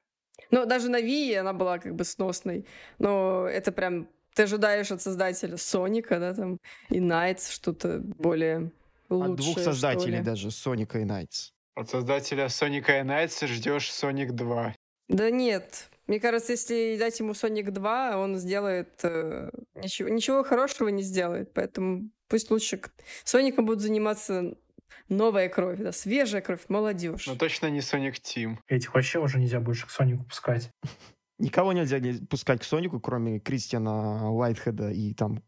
B: Ну, даже на Wii она была как бы сносной. Но это прям... Ты ожидаешь от создателя Соника, да, там, и Найтс что-то более лучшее,
A: От двух создателей даже, Соника и Найтс.
D: От создателя Соника и Найтс ждешь Соник 2.
B: Да нет. Мне кажется, если дать ему Соник 2, он сделает... э, ничего, ничего хорошего не сделает. Поэтому пусть лучше к- Соником будут заниматься новая кровь, да, свежая кровь, молодежь.
D: Но точно не Соник Тим.
C: Этих вообще уже нельзя больше к Сонику пускать.
A: Никого нельзя не пускать к Сонику, кроме Кристиана Уайтхеда и там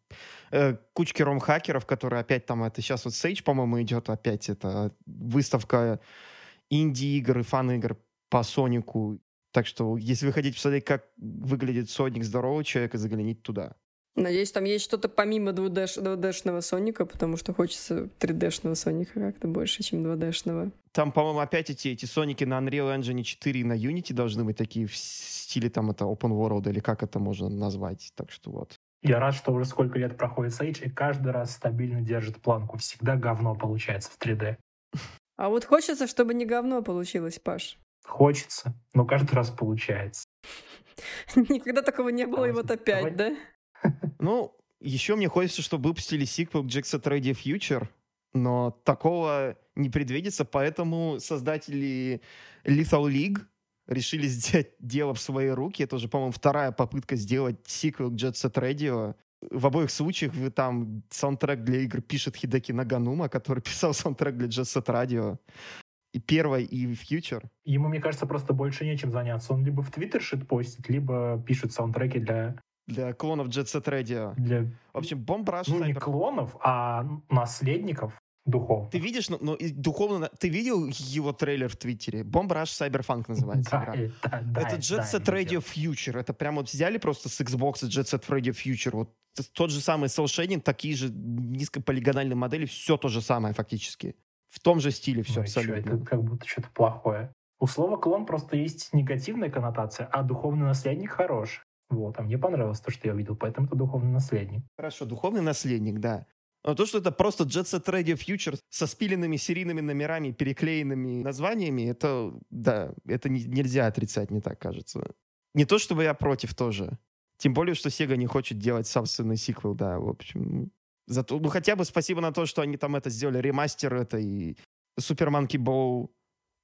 A: э, кучки ром-хакеров, которые опять там, это сейчас вот Сейдж, по-моему, идет опять, это выставка инди-игр и фан-игр по Сонику. Так что, если вы хотите посмотреть, как выглядит Соник здорового человека, загляните туда.
B: Надеюсь, там есть что-то помимо 2D, 2D-шного Соника, потому что хочется 3D-шного Соника как-то больше, чем 2D-шного.
A: Там, по-моему, опять эти, эти Соники на Unreal Engine 4 и на Unity должны быть такие в стиле там это Open World или как это можно назвать. Так что вот.
C: Я рад, что уже сколько лет проходит Sage, и каждый раз стабильно держит планку. Всегда говно получается в 3D.
B: А вот хочется, чтобы не говно получилось, Паш.
C: Хочется, но каждый раз получается.
B: Никогда такого не было, и вот опять, да?
A: Ну, еще мне хочется, чтобы выпустили сиквел Set Radio Future, но такого не предвидится, поэтому создатели Lethal League решили взять дело в свои руки. Это уже, по-моему, вторая попытка сделать сиквел к Jet. В обоих случаях вы там саундтрек для игр пишет Хидеки Наганума, который писал саундтрек для Jet Set. И первой, и Future.
C: Ему, мне кажется, просто больше нечем заняться. Он либо в Твиттер шит постит, либо пишет саундтреки для
A: для клонов Jet Set Radio.
C: Для...
A: В общем, бомбраж.
C: Ну, не клонов, а наследников духовных.
A: Ты видишь, ну, ну духовно... Ты видел его трейлер в Твиттере? Бомбраж Cyberpunk называется
C: да,
A: игра.
C: Это, да,
A: это Jet Set да, Radio Future. Это прямо вот взяли просто с Xbox Jet Set Radio Future. Вот тот же самый Soul Shading, такие же низкополигональные модели, все то же самое фактически. В том же стиле все
C: ну,
A: абсолютно.
C: Что, это как будто что-то плохое. У слова клон просто есть негативная коннотация, а духовный наследник хороший. Вот, а мне понравилось то, что я увидел, поэтому это духовный наследник.
A: Хорошо, духовный наследник, да. Но то, что это просто Jet Set Radio Future со спиленными серийными номерами, переклеенными названиями, это, да, это не, нельзя отрицать, мне так кажется. Не то, чтобы я против тоже. Тем более, что Sega не хочет делать собственный сиквел, да, в общем. Зато, ну, хотя бы спасибо на то, что они там это сделали, ремастер это и Super Monkey Ball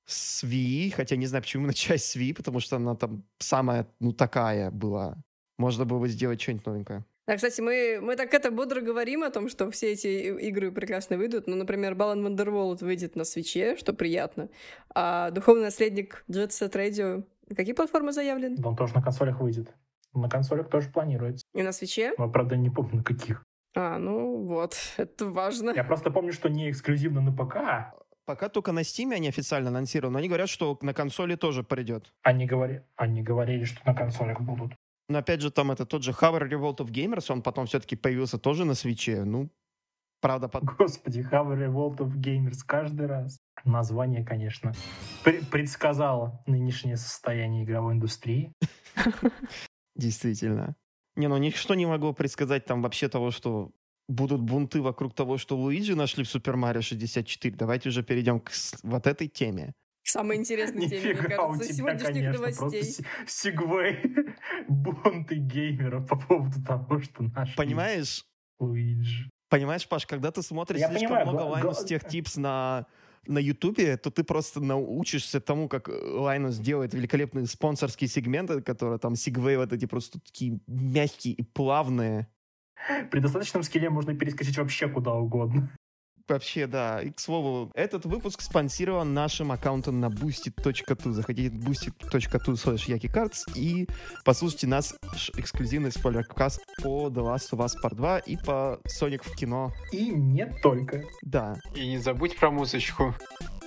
A: с Wii, хотя не знаю, почему именно часть с Wii, потому что она там самая, ну, такая была. Можно было бы сделать что-нибудь новенькое.
B: Да, кстати, мы, мы так это бодро говорим о том, что все эти игры прекрасно выйдут. Ну, например, Balan Wonderworld выйдет на свече, что приятно. А Духовный наследник Jet Set Radio... Какие платформы заявлены?
C: Он тоже на консолях выйдет. На консолях тоже планируется.
B: И на свече?
C: Но, правда, не помню, на каких.
B: А, ну вот, это важно.
C: Я просто помню, что не эксклюзивно на ПК,
A: Пока только на Steam они официально анонсированы, но они говорят, что на консоли тоже придет.
C: Они, говори... они говорили, что на консолях будут.
A: Но опять же, там это тот же Hover Revolt of Gamers, он потом все-таки появился тоже на свече. Ну, правда... Под...
C: Господи, Hover Revolt of Gamers каждый раз. Название, конечно, предсказало нынешнее состояние игровой индустрии.
A: Действительно. Не, ну ничто не могло предсказать там вообще того, что будут бунты вокруг того, что Луиджи нашли в Супер Марио 64. Давайте уже перейдем к вот этой теме.
B: К самой интересной теме, мне кажется, у тебя, сегодняшних конечно, новостей. Просто
C: segue бунты геймеров по поводу того, что нашли
A: Понимаешь?
C: Луиджи.
A: Понимаешь, Паш, когда ты смотришь Я слишком понимаю, много Linus Tech Tips на на Ютубе, то ты просто научишься тому, как Лайнус делает великолепные спонсорские сегменты, которые там segue вот эти просто такие мягкие и плавные.
C: При достаточном скилле можно перескочить вообще куда угодно.
A: Вообще, да. И, к слову, этот выпуск спонсирован нашим аккаунтом на boosted.tu. Заходите в boosted.tu slash yakicards и послушайте нас эксклюзивный спойлер-каст по The Last of Us Part 2 и по Sonic в кино.
C: И не только.
A: Да.
D: И не забудь про музычку.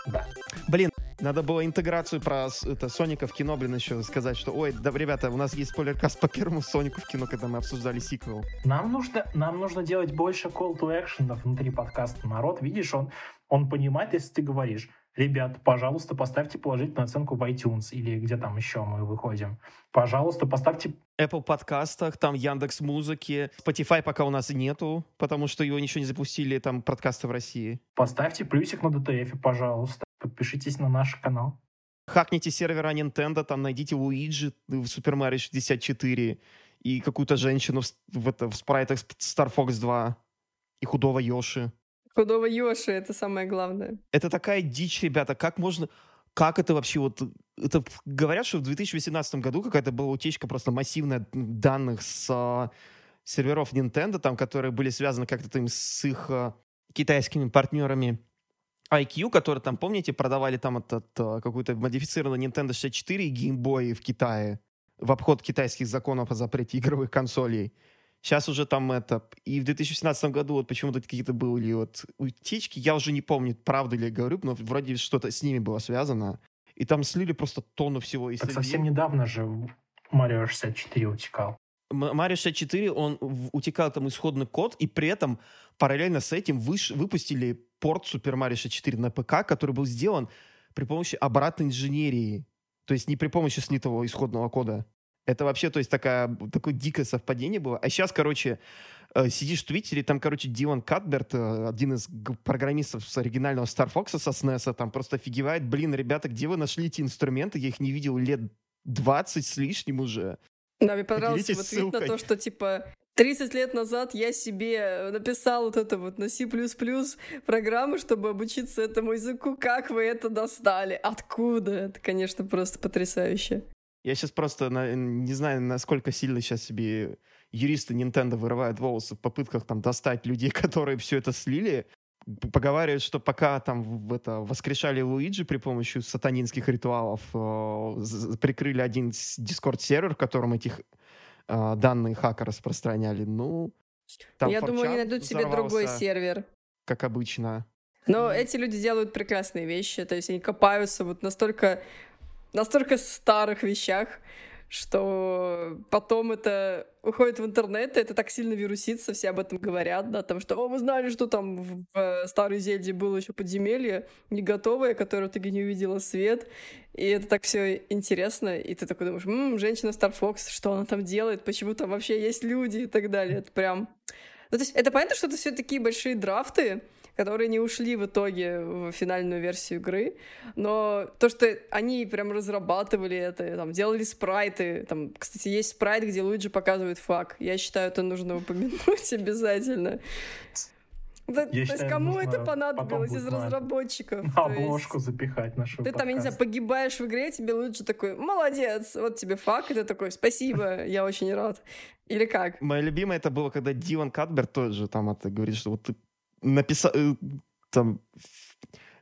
C: Да.
A: Блин, надо было интеграцию про это, Соника в кино, блин, еще сказать, что, ой, да, ребята, у нас есть спойлеркаст по первому Сонику в кино, когда мы обсуждали сиквел.
C: Нам нужно, нам нужно делать больше call to action внутри подкаста. Народ, видишь, он, он понимает, если ты говоришь, ребят, пожалуйста, поставьте положительную оценку в iTunes или где там еще мы выходим. Пожалуйста, поставьте...
A: Apple подкастах, там Яндекс Музыки, Spotify пока у нас нету, потому что его ничего не запустили, там подкасты в России.
C: Поставьте плюсик на DTF, пожалуйста. Подпишитесь на наш канал.
A: Хакните сервера Nintendo, там найдите Луиджи в Super Mario 64 и какую-то женщину в, в, это, в спрайтах Star Fox 2 и худого Йоши.
B: Худого Йоши, это самое главное.
A: Это такая дичь, ребята. Как можно... Как это вообще вот... Это говорят, что в 2018 году какая-то была утечка просто массивная данных с а, серверов Nintendo, там, которые были связаны как-то там с их а, китайскими партнерами IQ, который там, помните, продавали там этот э, какую-то модифицированную Nintendo 64 и Game Boy в Китае в обход китайских законов о запрете игровых консолей. Сейчас уже там это... И в 2017 году вот почему-то какие-то были вот утечки. Я уже не помню, правда ли я говорю, но вроде что-то с ними было связано. И там слили просто тонну всего. И
C: так совсем недавно же Mario 64 утекал.
A: Mario 64, он утекал там исходный код, и при этом параллельно с этим выш- выпустили порт Super Mario 64 на ПК, который был сделан при помощи обратной инженерии. То есть не при помощи слитого исходного кода. Это вообще, то есть, такая, такое дикое совпадение было. А сейчас, короче, э, сидишь в Твиттере, там, короче, Дилан Катберт, э, один из программистов с оригинального Star Fox со SNES, там просто офигевает. Блин, ребята, где вы нашли эти инструменты? Я их не видел лет 20 с лишним уже.
B: Да, мне понравился вот твит на то, что типа 30 лет назад я себе написал вот это вот на C++ программу, чтобы обучиться этому языку. Как вы это достали? Откуда? Это, конечно, просто потрясающе.
A: Я сейчас просто на- не знаю, насколько сильно сейчас себе юристы Nintendo вырывают волосы в попытках там достать людей, которые все это слили. Поговаривают, что пока там в это воскрешали Луиджи при помощи сатанинских ритуалов, э, прикрыли один дискорд-сервер, в котором этих э, данные хака распространяли. Ну, там
B: я думаю, они
A: 4chan
B: найдут себе другой сервер.
A: Как обычно.
B: Но
A: Мгм.
B: эти люди делают прекрасные вещи, то есть они копаются вот настолько, настолько старых вещах, что потом это уходит в интернет, и это так сильно вирусится, все об этом говорят, да, там, что, о, вы знали, что там в, в старой Зельде было еще подземелье, не готовое, которое итоге не увидела свет, и это так все интересно, и ты такой думаешь, «М, женщина Star Fox, что она там делает, почему там вообще есть люди? и так далее, это прям... Ну, то есть это понятно, что это все такие большие драфты, которые не ушли в итоге в финальную версию игры, но то, что они прям разрабатывали это, там, делали спрайты, там, кстати, есть спрайт, где Луиджи показывает фак, я считаю, это нужно упомянуть обязательно. Да, то есть
C: считаю,
B: кому
C: нужно
B: это понадобилось из разработчиков?
C: На
B: То есть
C: обложку запихать нашу
B: Ты там, я не знаю, погибаешь в игре, тебе Луиджи такой, молодец, вот тебе фак, и ты такой, спасибо, я очень рад. Или как?
A: Мое любимое это было, когда Дилан Катберт тоже там это говорит, что вот ты написал э, там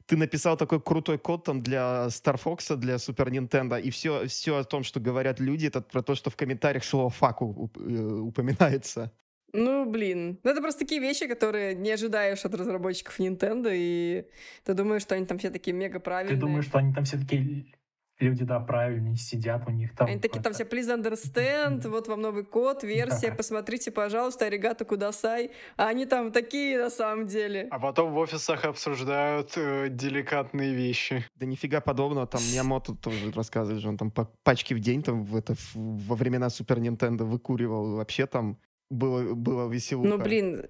A: ты написал такой крутой код там для Star Fox, для Super Nintendo, и все, все о том, что говорят люди, это про то, что в комментариях слово «фак» э, упоминается.
B: Ну, блин. Ну, это просто такие вещи, которые не ожидаешь от разработчиков Nintendo, и ты думаешь, что они там все такие мега
C: Ты
B: правильные.
C: думаешь, что они там все такие люди, да, правильные, сидят у них там.
B: Они такие там все, please understand, вот вам новый код, версия,
C: Да.
B: посмотрите, пожалуйста, аригато кудасай. А они там такие на самом деле.
D: А потом в офисах обсуждают э, деликатные вещи.
A: Да нифига подобного, там Миямото тоже рассказывает, что он там по пачке в день там в это, в- во времена Super Nintendo выкуривал, вообще там было, было веселуха.
B: Ну, блин,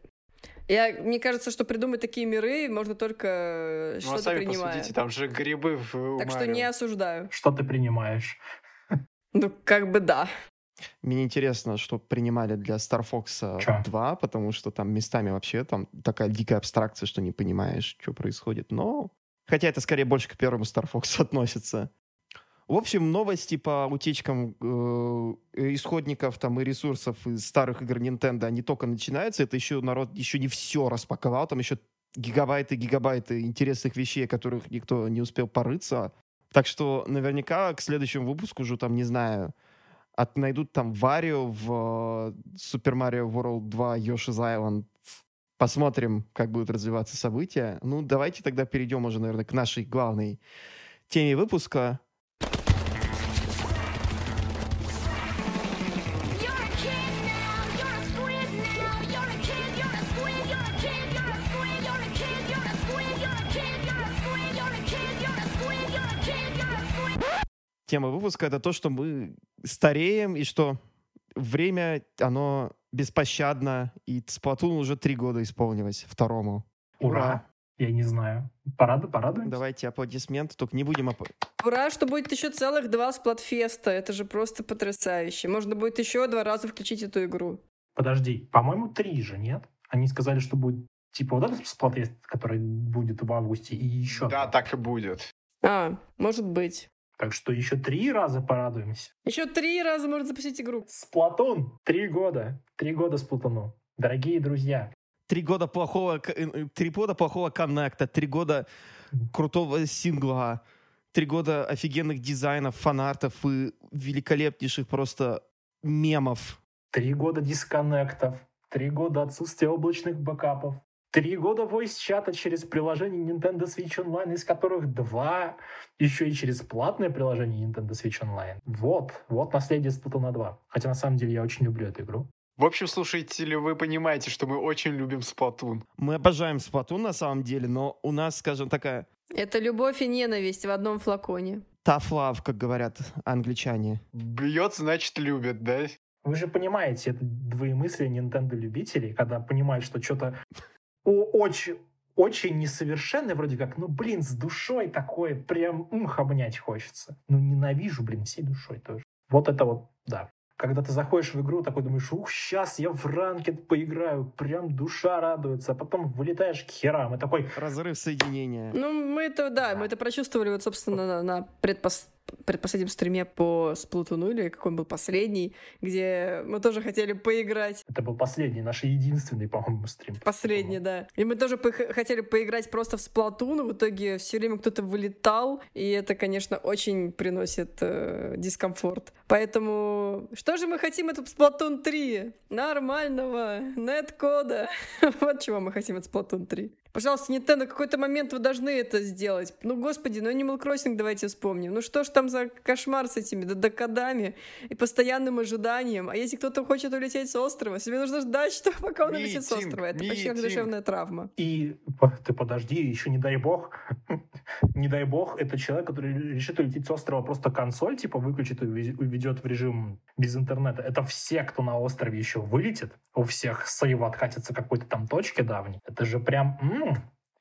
B: я, мне кажется, что придумать такие миры можно только э,
D: Ну а
B: что-то
D: сами
B: принимая.
D: посудите, там же грибы в
B: Так что
D: Марио.
B: не осуждаю.
C: Что ты принимаешь?
B: Ну, как бы да.
A: Мне интересно, что принимали для Star Fox
C: Чё?
A: 2, потому что там местами вообще там такая дикая абстракция, что не понимаешь, что происходит. Но хотя это скорее больше к первому Star Fox относится. В общем, новости по утечкам э, исходников там и ресурсов из старых игр Nintendo, они только начинаются. Это еще народ еще не все распаковал. Там еще гигабайты гигабайты интересных вещей, которых никто не успел порыться. Так что наверняка к следующему выпуску уже там, не знаю, от, найдут там Варио в э, Super Mario World 2 Yoshi's Island. Посмотрим, как будут развиваться события. Ну, давайте тогда перейдем уже, наверное, к нашей главной теме выпуска. Тема выпуска — это то, что мы стареем, и что время, оно беспощадно, и Splatoon уже три года исполнилось, второму.
C: Ура! Я не знаю. Порад... Порадуемся?
A: Давайте аплодисменты, только не будем... ап-
B: Ура, что будет еще целых два сплатфеста. Это же просто потрясающе. Можно будет еще два раза включить эту игру.
C: Подожди, по-моему, три же, нет? Они сказали, что будет типа вот этот сплатфест, который будет в августе, и еще.
D: Да, так и будет.
B: А, может быть.
C: Так что еще три раза порадуемся.
B: Еще три раза можно запустить игру.
C: Сплатун! Три года. Три года Сплатуну. Дорогие друзья,
A: Три года плохого, э, э, три года плохого коннекта, три года крутого сингла, три года офигенных дизайнов, фанартов и великолепнейших просто мемов.
C: три года дисконнектов, три года отсутствия облачных бэкапов, Три года voice-чата через приложение Nintendo Switch Online, из которых два еще и через платное приложение Nintendo Switch Online. Вот, вот наследие Splatoon 2. Хотя на самом деле я очень люблю эту игру.
D: В общем, слушатели, вы понимаете, что мы очень любим Splatoon.
A: Мы обожаем Splatoon на самом деле, но у нас, скажем, такая
B: Это любовь и ненависть в одном флаконе.
A: tough love, как говорят англичане.
D: Бьет, значит, любит, да?
C: Вы же понимаете, это двоемыслие Nintendo-любителей, когда понимают, что что-то очень, очень несовершенное, вроде как, ну, блин, с душой такое, прям мх, обнять хочется. Ну, ненавижу, блин, всей душой тоже. Вот это вот, да. Когда ты заходишь в игру, такой думаешь, ух, сейчас я в ранкет поиграю, прям душа радуется, а потом вылетаешь к херам, и такой,
A: Разрыв соединения.
B: Ну, мы это, да, мы это прочувствовали, вот, собственно, на, на предпос- предпоследнем стриме по Сплутуну, или какой он был последний, где мы тоже хотели поиграть.
C: это был последний, наш единственный, по-моему, стрим.
B: Последний, да. И мы тоже пох- хотели поиграть просто в Сплатун, в итоге все время кто-то вылетал, и это, конечно, очень приносит э, дискомфорт. Поэтому что же мы хотим от Сплатун 3? Нормального нет-кода. вот чего мы хотим от Сплатун 3. Пожалуйста, Nintendo, какой-то момент вы должны это сделать. Ну, господи, ну Animal Crossing давайте вспомним. Ну что ж там за кошмар с этими докодами и постоянным ожиданием? А если кто-то хочет улететь с острова, себе нужно ждать, что пока он улетит с острова. Это почти как душевная травма.
C: И ты подожди, еще не дай бог, не дай бог, это человек, который решит улететь с острова, просто консоль, типа, выключит и уведет в режим без интернета. Это все, кто на острове еще вылетит, у всех сейв откатится какой-то там точке давней. Это же прям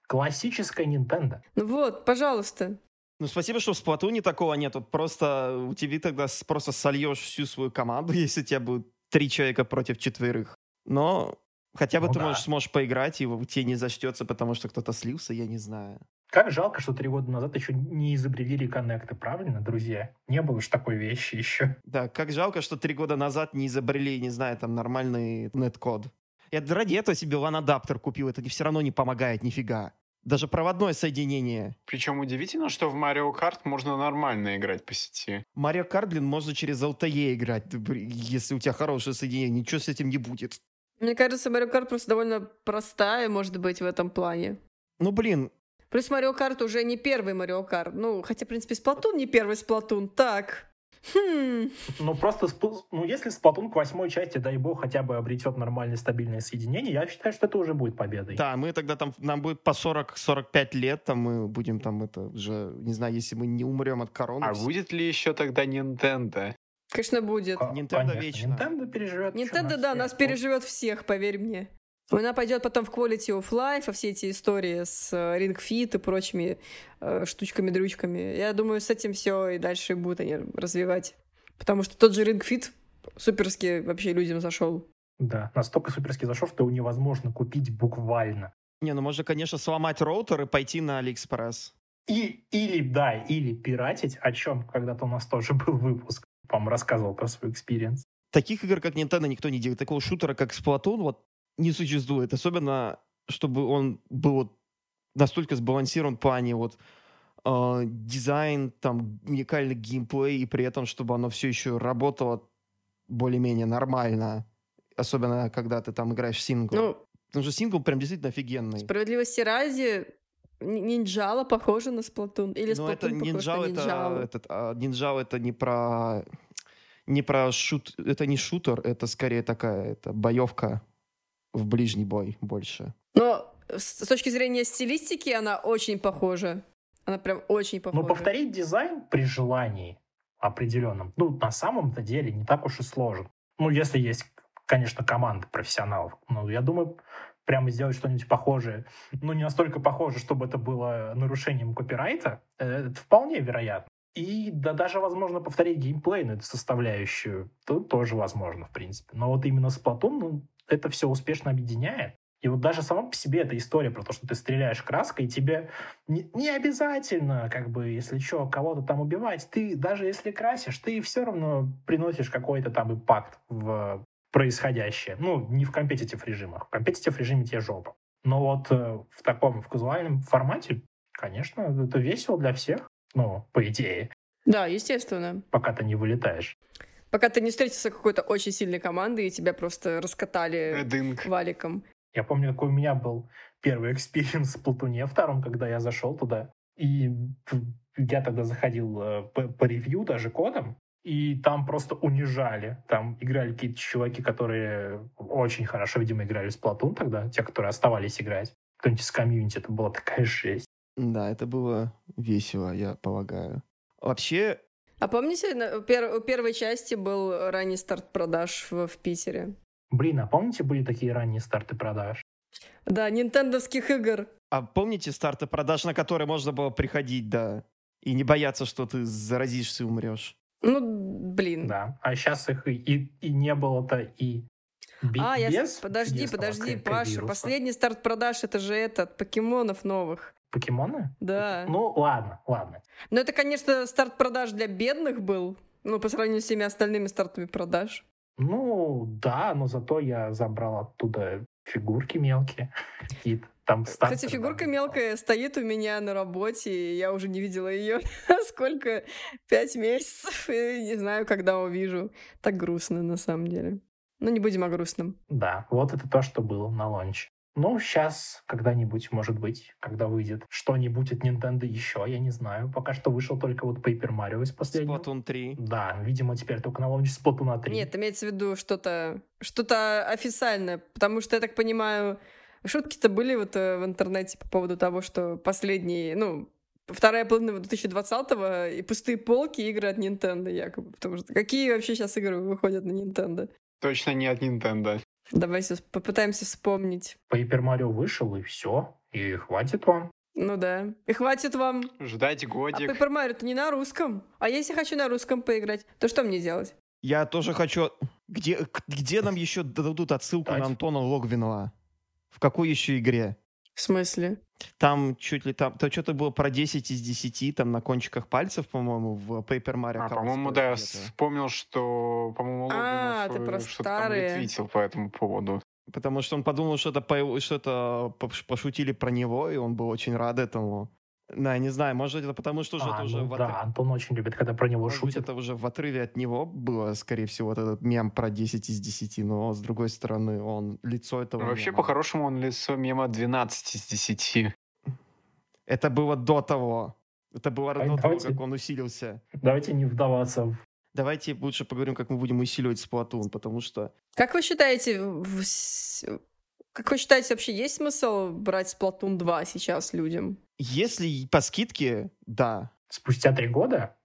C: классическая Nintendo.
B: Ну вот, пожалуйста.
A: Ну, спасибо, что в Сплатуне такого нет. Вот Просто у тебя тогда просто сольешь всю свою команду, если у тебя будет три человека против четверых. Но хотя бы
C: Ну
A: ты
C: да.
A: можешь, сможешь поиграть, и тебе не зачтется, потому что кто-то слился, я не знаю.
C: Как жалко, что три года назад еще не изобрели реконнекты, правильно, друзья? Не было же такой вещи еще.
A: Да, как жалко, что три года назад не изобрели, не знаю, там нормальный нет-код. Я ради этого себе LAN-адаптер купил, это все равно не помогает нифига. Даже проводное соединение.
D: Причем удивительно, что в Mario Kart можно нормально играть по сети.
A: Марио Карт, блин, можно через LTE играть, если у тебя хорошее соединение. Ничего с этим не будет.
B: Мне кажется, Mario Kart просто довольно простая, может быть, в этом плане.
A: Ну, блин,
B: Плюс Mario Kart уже не первый Mario Kart. Ну, хотя, в принципе, Сплатун не первый Сплатун. Так. Хм.
C: Ну, просто, ну, если Splatoon к восьмой части, дай бог, хотя бы обретет нормальное стабильное соединение, я считаю, что это уже будет победой.
A: да, мы тогда там, нам будет по 40-45 лет, там мы будем там это уже, не знаю, если мы не умрем от короны.
D: А будет ли еще тогда Nintendo?
B: Конечно, будет.
A: Nintendo
C: конечно,
A: вечно.
C: Nintendo переживет.
B: Nintendo, да,
C: всех.
B: нас переживет всех, поверь мне. Она пойдет потом в Quality of Life, а все эти истории с э, Ring Fit и прочими э, штучками-дрючками. Я думаю, с этим все и дальше будут они развивать. Потому что тот же Ring Fit суперски вообще людям зашел.
C: Да, настолько суперски зашел, что его невозможно купить буквально.
A: Не, ну можно, конечно, сломать роутер и пойти на Алиэкспресс.
C: И, или, да, или пиратить, о чем когда-то у нас тоже был выпуск. По-моему, рассказывал про свой experience.
A: Таких игр, как Nintendo, никто не делает. Такого шутера, как Splatoon, вот не существует. Особенно, чтобы он был вот настолько сбалансирован в плане вот э, дизайн, там, уникальный геймплей, и при этом, чтобы оно все еще работало более-менее нормально. Особенно, когда ты там играешь в сингл.
B: Ну,
A: Потому что сингл прям действительно офигенный.
B: справедливости ради, Ни- Нинджала похожа на Сплатун. Или
A: Но это
B: Сплатун похож
A: Нинджал,
B: на
A: это,
B: Нинджалу.
A: этот, а, Нинджал это не про не про шут, это не шутер, это скорее такая это боевка в ближний бой больше.
B: Но с с точки зрения стилистики она очень похожа. Она прям очень похожа.
C: Но повторить дизайн при желании определенном, ну, на самом-то деле не так уж и сложно. Ну, если есть, конечно, команда профессионалов. Ну, я думаю, прямо сделать что-нибудь похожее, ну, не настолько похоже, чтобы это было нарушением копирайта, э, это вполне вероятно. И да, даже, возможно, повторить геймплейную составляющую, то тоже возможно, в принципе. Но вот именно Splatoon, ну, это все успешно объединяет. И вот даже сама по себе эта история про то, что ты стреляешь краской, и тебе не, не обязательно, как бы, если что, кого-то там убивать. Ты, даже если красишь, ты все равно приносишь какой-то там импакт в происходящее. Ну, не в компетитив режимах. В компетитив режиме тебе жопа. Но вот э, в таком, в казуальном формате, конечно, это весело для всех. Ну, по идее,
B: Да, естественно.
C: пока ты не вылетаешь.
B: Пока ты не встретился с какой-то очень сильной командой, и тебя просто раскатали
D: Эдинг.
B: валиком.
C: Я помню, какой у меня был первый experience в Сплатуне втором, когда я зашел туда. И я тогда заходил э, по, по ревью даже кодом, и там просто унижали. Там играли какие-то чуваки, которые очень хорошо, видимо, играли в Splatoon тогда, те, которые оставались играть. Кто-нибудь из комьюнити, это была такая жесть.
A: Да, это было весело, я полагаю. Вообще,
B: А помните, на- у пер- у первой части был ранний старт продаж в, в Питере?
C: Блин, а помните, были такие ранние старты продаж?
B: Да, нинтендовских игр.
A: а помните старты продаж, на которые можно было приходить, да, и не бояться, что ты заразишься и умрешь?
B: Ну, блин.
C: Да. А сейчас их и, и, и не было-то и би-
B: А, я...
C: без
B: с- Подожди, подожди, Паша,
C: вируса.
B: последний старт продаж это же этот, покемонов новых.
C: Покемоны?
B: Да.
C: Ну, ладно, ладно.
B: Но это, конечно, старт продаж для бедных был, ну, по сравнению с всеми остальными стартами продаж.
C: Ну, да, но зато я забрал оттуда фигурки мелкие. И там
B: Кстати,
C: стартер,
B: фигурка
C: да,
B: мелкая стоит у меня на работе, и я уже не видела ее сколько? Пять месяцев, и не знаю, когда увижу. Так грустно, на самом деле. Ну, не будем о грустном.
C: Да, вот это то, что было на лонче. Ну, сейчас, когда-нибудь, может быть, когда выйдет что-нибудь от Nintendo еще, я не знаю. Пока что вышел только вот Paper Mario из последнего.
A: Splatoon 3.
C: Да, видимо, теперь только на лонче Splatoon 3.
B: Нет, имеется в виду что-то что официальное, потому что, я так понимаю, шутки-то были вот э, в интернете по поводу того, что последние, ну, вторая половина 2020-го и пустые полки игры от Nintendo якобы, потому что какие вообще сейчас игры выходят на Nintendo?
D: Точно не от Nintendo.
B: Давайте попытаемся вспомнить.
C: Paper Mario вышел, и все. И хватит вам.
B: Ну да. И хватит вам.
D: Ждать
B: А
D: годик.
B: Paper Mario-то не на русском. А если хочу на русском поиграть, то что мне делать?
A: Я тоже хочу... Где, где нам еще дадут отсылку
C: Дать.
A: на Антона Логвинова? В какой еще игре?
B: В смысле?
A: Там чуть ли там... То что-то было про 10 из 10, там на кончиках пальцев, по-моему, в Paper Mario.
D: А, по-моему, да, я вспомнил, что, по-моему,
B: А, ты про
D: что-то там
B: старые.
D: по этому поводу.
A: Потому что он подумал, что это, по- что это пош- пошутили про него, и он был очень рад этому. Да, я не знаю, может это потому, что уже
C: А,
A: это уже
C: ну
A: в
C: да,
A: отрыве-
C: Антон очень любит, когда про него
A: может быть,
C: шутят.
A: это уже в отрыве от него было, скорее всего, вот этот мем про 10 из 10, но с другой стороны, он лицо этого
D: Вообще,
A: мема.
D: по-хорошему, он лицо мема 12 из 10.
A: Это было до того. Это было
C: Ай,
A: до того,
C: давайте.
A: как он усилился.
C: Давайте не вдаваться в
A: Давайте лучше поговорим, как мы будем усиливать Splatoon, потому что
B: Как вы считаете, как вы считаете, вообще есть смысл брать Splatoon 2 сейчас людям?
A: если по скидке, да.
C: спустя три года.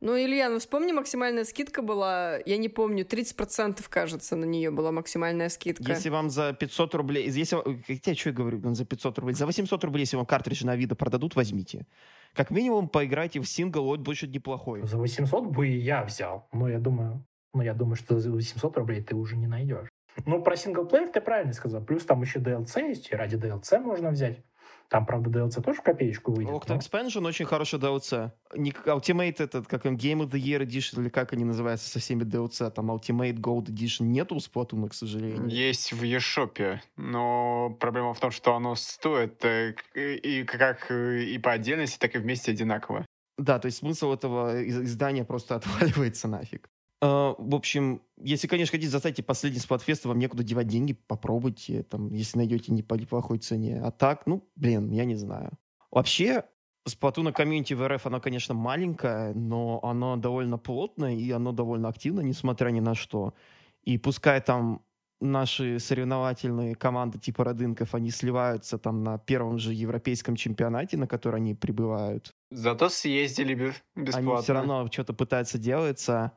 B: Ну, Илья, ну вспомни, максимальная скидка была, я не помню, 30% кажется, на нее была максимальная скидка.
A: Если вам за 500 рублей... Если, вам- я что я говорю, блин, за 500 рублей? За 800 рублей, если вам картриджи на вида продадут, возьмите. Как минимум, поиграйте в сингл, он будет неплохой.
C: За 800 бы и я взял. Но я думаю, ну, я думаю, что за 800 рублей ты уже не найдешь. Ну, про синглплеер ты правильно сказал. Плюс там еще DLC есть, и ради DLC можно взять. Там, правда, DLC тоже в копеечку выйдет.
A: Octo
C: но-
A: Expansion очень хороший DLC. Не Ultimate этот, как он, Game of the Year Edition, или как они называются со всеми DLC, там Ultimate Gold Edition нету у Splatoon, к сожалению.
D: Есть в eShop, но проблема в том, что оно стоит э, и как э, и по отдельности, так и вместе одинаково.
A: Да, то есть смысл этого из- издания просто отваливается нафиг. А, в общем, если, конечно, хотите застать последний Splatfest, вам некуда девать деньги, попробуйте, там, если найдете не по неплохой цене. А так, ну, блин, я не знаю. Вообще, Splatoon комьюнити в РФ, оно, конечно, маленькое, но оно довольно плотное, и оно довольно активно, несмотря ни на что. И пускай там наши соревновательные команды типа Родынков, они сливаются там на первом же европейском чемпионате, на который они прибывают,
D: Зато съездили бе- бесплатно.
A: они все равно что-то пытаются делаться.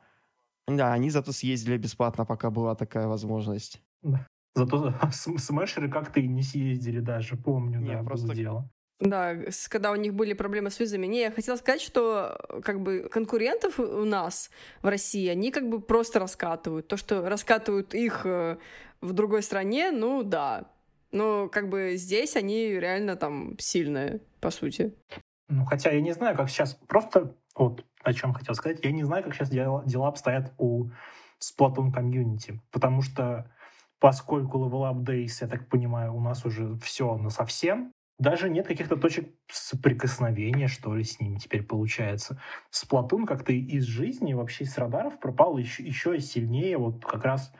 A: Да, они зато съездили бесплатно, пока была такая возможность.
C: Зато см- смешеры как-то и не съездили даже, помню,
A: Не,
C: да,
A: просто-
C: было дело.
B: Да, с- когда у них были проблемы с визами. Не, я хотела сказать, что э, как бы конкурентов у у нас в России, они как бы просто раскатывают. То, что раскатывают их э, в другой стране, ну да. Но как бы здесь они реально там сильные, по сути.
C: Ну, хотя я не знаю, как сейчас... Просто вот о чем хотел сказать. Я не знаю, как сейчас дела, дела обстоят у Splatoon комьюнити. Потому что поскольку Level Up Days, я так понимаю, у нас уже все на совсем, даже нет каких-то точек соприкосновения, что ли, с ними теперь получается. Splatoon как-то из жизни, вообще с радаров пропал еще, еще сильнее вот как раз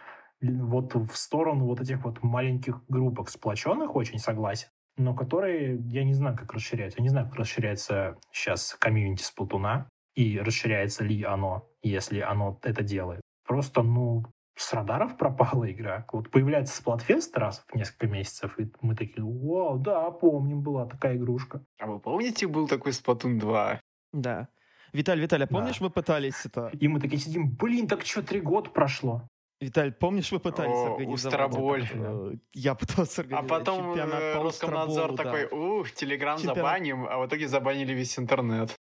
C: вот в сторону вот этих вот маленьких группок сплоченных, очень согласен. Но которые, я не знаю, как расширяются. Я не знаю, как расширяется сейчас комьюнити Сплатуна, и расширяется ли оно, если оно это делает. Просто, ну, с радаров пропала игра. Вот появляется Сплатфест раз в несколько месяцев, и мы такие, вау, да, помним, была такая игрушка.
D: А вы помните, был такой Splatoon 2?
A: Да. Виталь, Виталь, а помнишь,
C: Да.
A: мы пытались это...
C: И мы такие сидим, блин, так что, три года прошло?
A: Виталь, помнишь, вы пытались
D: О,
A: организовать...
D: Устроболь.
A: э, Я пытался
D: А
A: организовать
D: потом
A: чемпионат
D: э,
A: по
D: Роскомнадзор
A: да.
D: такой, ух, Телеграм
A: Чемпионат.
D: забаним, а в итоге забанили весь интернет.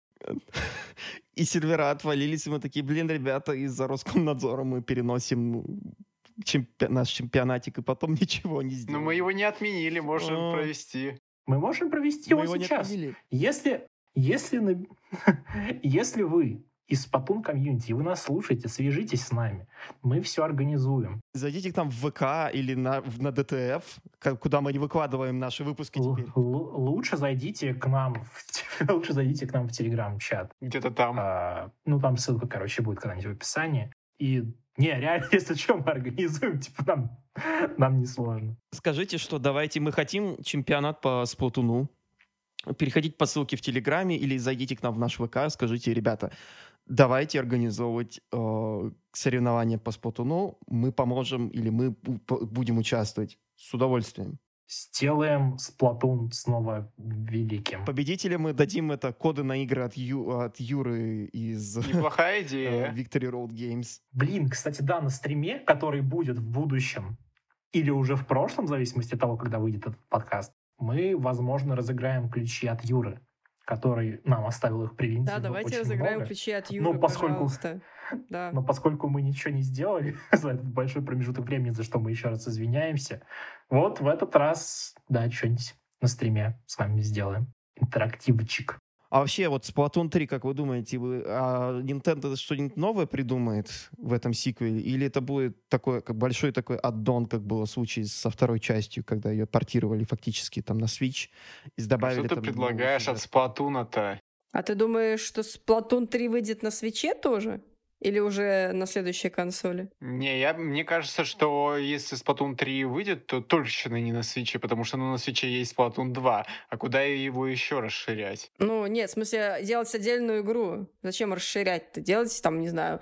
A: И сервера отвалились, и мы такие, блин, ребята, из-за Роскомнадзора мы переносим ну, чемпи- наш чемпионатик, и потом ничего не
D: Но
A: сделали.
D: мы его не отменили, можем
A: А.
D: провести.
C: Мы можем провести
A: Мы
C: его,
A: его не
C: сейчас. Если, если, если вы из Splatoon комьюнити, вы нас слушаете, свяжитесь с нами. Мы все организуем.
A: Зайдите к нам в ВК или на, на ДТФ, куда мы не выкладываем наши выпуски
C: Л-
A: теперь.
C: л- лучше зайдите к нам в, лучше зайдите к нам в Телеграм-чат.
D: Где-то там.
C: А, ну, там ссылка, короче, будет когда-нибудь в описании. И не, реально, если что, мы организуем, типа, нам, нам не сложно.
A: Скажите, что давайте мы хотим чемпионат по сплатуну. Переходите по ссылке в Телеграме или зайдите к нам в наш ВК, скажите, ребята, давайте организовывать э, соревнования по сплатуну, мы поможем или мы будем участвовать с удовольствием.
C: Сделаем Splatoon снова великим.
A: Победителям мы дадим это коды на игры от, Ю- от Юры из э,
D: Неплохая идея.
A: Victory Road Games.
C: Блин, кстати, да, на стриме, который будет в будущем или уже в прошлом, в зависимости от того, когда выйдет этот подкаст, мы, возможно, разыграем ключи от Юры, который нам оставил их превентивно
B: Да, давайте
C: очень
B: разыграем
C: много.
B: ключи от
C: Ну,
B: Юры,
C: поскольку-
B: пожалуйста. Да.
C: Но поскольку мы ничего не сделали за этот большой промежуток времени, за что мы еще раз извиняемся, вот в этот раз, да, что-нибудь на стриме с вами сделаем. Интерактивчик.
A: А вообще, вот Splatoon 3, как вы думаете, вы, а Nintendo что-нибудь новое придумает в этом сиквеле? Или это будет такой, как большой такой аддон, как было в случае со второй частью, когда ее портировали фактически там на Switch и добавили
D: Что ты
A: там
D: предлагаешь от? Сплатуна-то?
B: А ты думаешь, что Splatoon 3 выйдет на свече тоже? Или уже на следующей консоли?
D: Не, я, мне кажется, что если Splatoon 3 выйдет, то точно не на свече, потому что ну, на свече есть Splatoon 2, а куда его еще расширять?
B: Ну, нет, в смысле, делать отдельную игру. Зачем расширять-то? Делать, там, не знаю,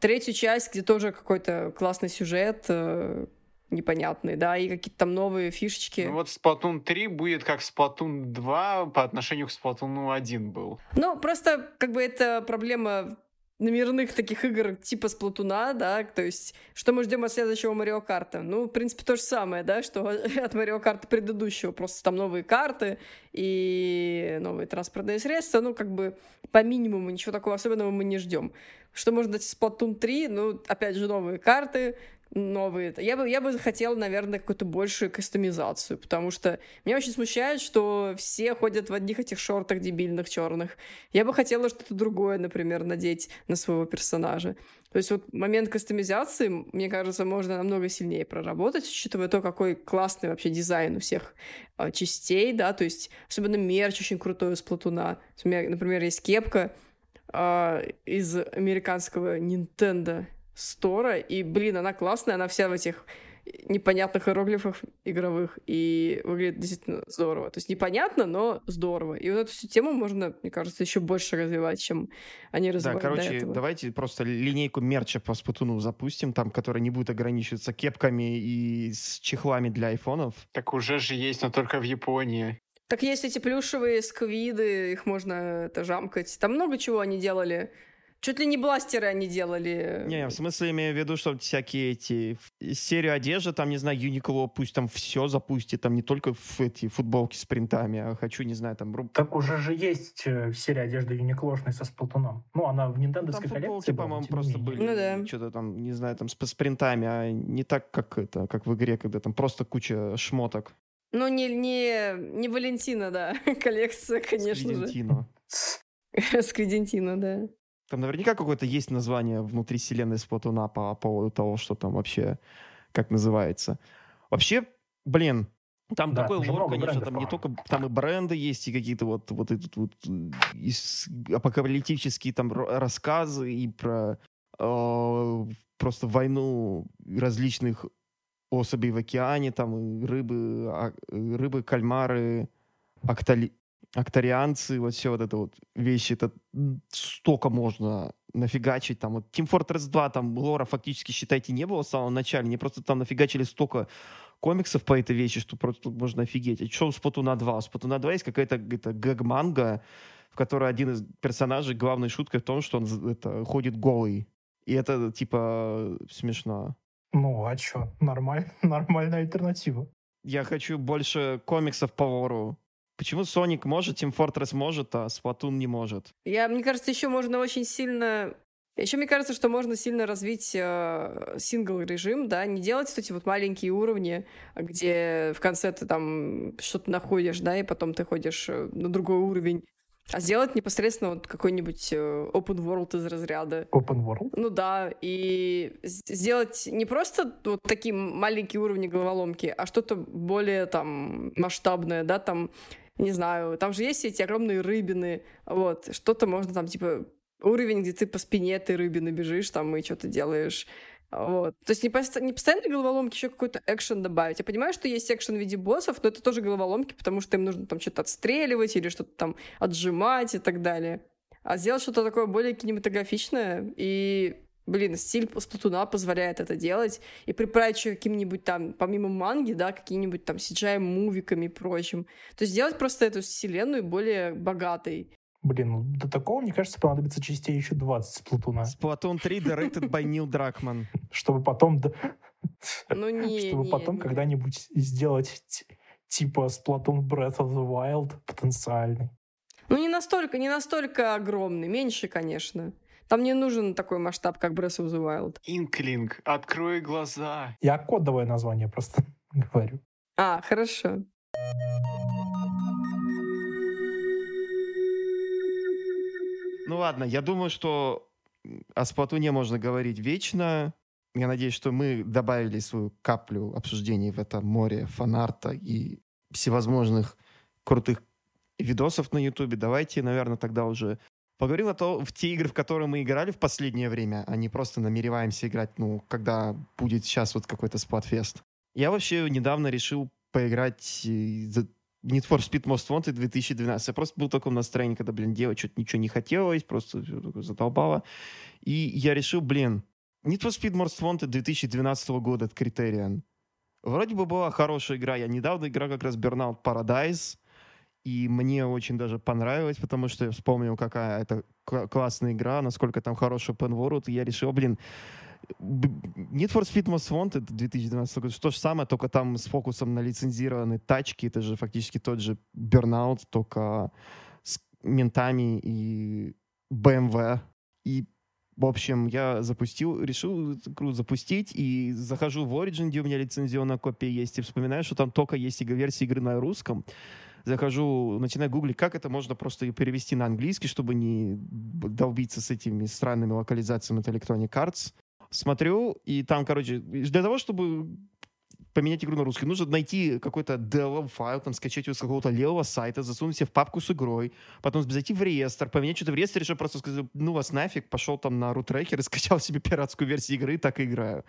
B: третью часть, где тоже какой-то классный сюжет, э, непонятный, да, и какие-то там новые фишечки.
D: Ну вот Splatoon 3 будет как Splatoon 2 по отношению к Splatoon 1 был.
B: Ну, просто, как бы, это проблема номерных таких игр типа Сплатуна, да, то есть, что мы ждем от следующего Марио Карта? Ну, в принципе, то же самое, да, что от Марио Карта предыдущего, просто там новые карты и новые транспортные средства, ну, как бы, по минимуму, ничего такого особенного мы не ждем. Что можно дать Splatoon 3? Ну, опять же, новые карты, новые. Я бы, я бы хотела, наверное, какую-то большую кастомизацию, потому что меня очень смущает, что все ходят в одних этих шортах дебильных черных. Я бы хотела что-то другое, например, надеть на своего персонажа. То есть вот момент кастомизации, мне кажется, можно намного сильнее проработать, учитывая то, какой классный вообще дизайн у всех а, частей, да, то есть особенно мерч очень крутой у Сплатуна. У меня, например, есть кепка а, из американского Nintendo Стора, и, блин, она классная, она вся в этих непонятных иероглифах игровых, и выглядит действительно здорово. То есть непонятно, но здорово. И вот эту всю тему можно, мне кажется, еще больше развивать, чем они
A: Да,
B: развивали до
A: короче,
B: этого.
A: давайте просто линейку мерча по Splatoon запустим, там, которая не будет ограничиваться кепками и с чехлами для айфонов.
D: Так уже же есть, но только в Японии.
B: Так есть эти плюшевые сквиды, их можно это жамкать. Там много чего они делали. Чуть ли не бластеры они делали.
A: Не, в смысле имею в виду, что всякие эти серию одежды, там, не знаю, Uniqlo пусть там все запустит, там не только в эти футболки с принтами, а хочу, не знаю, там... руб-
C: Так уже же есть э, серия одежды юниклошной со Сплатуном. Ну, она в нинтендовской
A: там
C: коллекции
A: по-моему, просто
C: менее.
A: были
B: Ну да.
A: что-то там, не знаю, там с, с принтами, а не так, как это, как в игре, когда там просто куча шмоток.
B: Ну, не, не, не Валентина, да. Коллекция, конечно же.
A: Сквидентино.
B: Сквидентина, да.
A: Там наверняка какое-то есть название внутри вселенной Сплатуна по поводу того, что там вообще, как называется. Вообще, блин, там
C: Да,
A: такой лор, конечно, там не только, там и бренды есть, и какие-то вот, вот этот вот э, апокалиптические там рассказы и про э, просто войну различных особей в океане, там и рыбы, а- рыбы, кальмары, актали- акторианцы, вот все вот это вот вещи, это столько можно нафигачить. Там вот Team Fortress 2, там лора фактически, считайте, не было в самом начале, мне просто там нафигачили столько комиксов по этой вещи, что просто можно офигеть. А что у Сплатуна 2? У Сплатуна 2 есть какая-то гэг-манга, в которой один из персонажей, главной шуткой в том, что он это, ходит голый. И это, типа, смешно.
C: Ну, а чё? Нормаль... Нормальная альтернатива.
A: Я хочу больше комиксов по вору. Почему Sonic может, Team Fortress может, а Splatoon не может?
B: Я, мне кажется, еще можно очень сильно... Еще мне кажется, что можно сильно развить э, сингл-режим, да, не делать вот эти вот маленькие уровни, где в конце ты там что-то находишь, да, и потом ты ходишь э, на другой уровень, а сделать непосредственно вот какой-нибудь э, open world из разряда.
C: Open World.
B: Ну да, и сделать не просто вот такие маленькие уровни головоломки, а что-то более там масштабное, да, там, не знаю, там же есть эти огромные рыбины, вот, что-то можно там, типа, уровень, где ты по спине этой рыбины бежишь там и что-то делаешь, вот. То есть не, пост- не постоянно головоломки, еще какой-то экшен добавить. Я понимаю, что есть экшен в виде боссов, но это тоже головоломки, потому что им нужно там что-то отстреливать или что-то там отжимать и так далее. А сделать что-то такое более кинематографичное и Блин, стиль Сплатуна позволяет это делать. И приправить еще каким-нибудь там, помимо манги, да, какими-нибудь там CGI-мувиками и прочим. То есть сделать просто эту вселенную более богатой.
C: Блин, ну до такого, мне кажется, понадобится частей еще 20 с Платуна.
A: Splatoon 3 directed by Neil Druckmann.
C: Чтобы потом...
B: Ну не,
C: Чтобы
B: не,
C: потом когда-нибудь сделать типа Splatoon Breath of the Wild потенциальный.
B: Ну не настолько, не настолько огромный. Меньше, конечно. Там не нужен такой масштаб, как Breath of the Wild.
D: Инклинг, открой глаза.
C: Я кодовое название просто говорю.
B: А, хорошо.
A: Ну ладно, я думаю, что о Сплатуне можно говорить вечно. Я надеюсь, что мы добавили свою каплю обсуждений в это море фанарта и всевозможных крутых видосов на Ютубе. Давайте, наверное, тогда уже поговорим о том, в те игры, в которые мы играли в последнее время, а не просто намереваемся играть, ну, когда будет сейчас вот какой-то сплатфест. Я вообще недавно решил поиграть э, Need for Speed Most Wanted 2012. Я просто был в таком настроении, когда, блин, делать что-то ничего не хотелось, просто задолбало. И я решил, блин, Need for Speed Most Wanted 2012 года от Criterion. Вроде бы была хорошая игра. Я недавно играл как раз Burnout Paradise, и мне очень даже понравилось, потому что я вспомнил, какая это кла- классная игра, насколько там хороший open world, и я решил, блин, Need for Speed Most Wanted 2012 год, то же самое, только там с фокусом на лицензированные тачки, это же фактически тот же Burnout, только с ментами и BMW. И, в общем, я запустил, решил игру запустить, и захожу в Origin, где у меня лицензионная копия есть, и вспоминаю, что там только есть версия игры на русском. Захожу, начинаю гуглить, как это можно просто перевести на английский, чтобы не долбиться с этими странными локализациями от Electronic Arts. Смотрю, и там, короче, для того, чтобы поменять игру на русский, нужно найти какой-то DLL-файл, там, скачать его с какого-то левого сайта, засунуть себе в папку с игрой, потом зайти в реестр, поменять что-то в реестре, чтобы просто сказать, ну вас нафиг, пошел там на рутрекер и скачал себе пиратскую версию игры так и играю.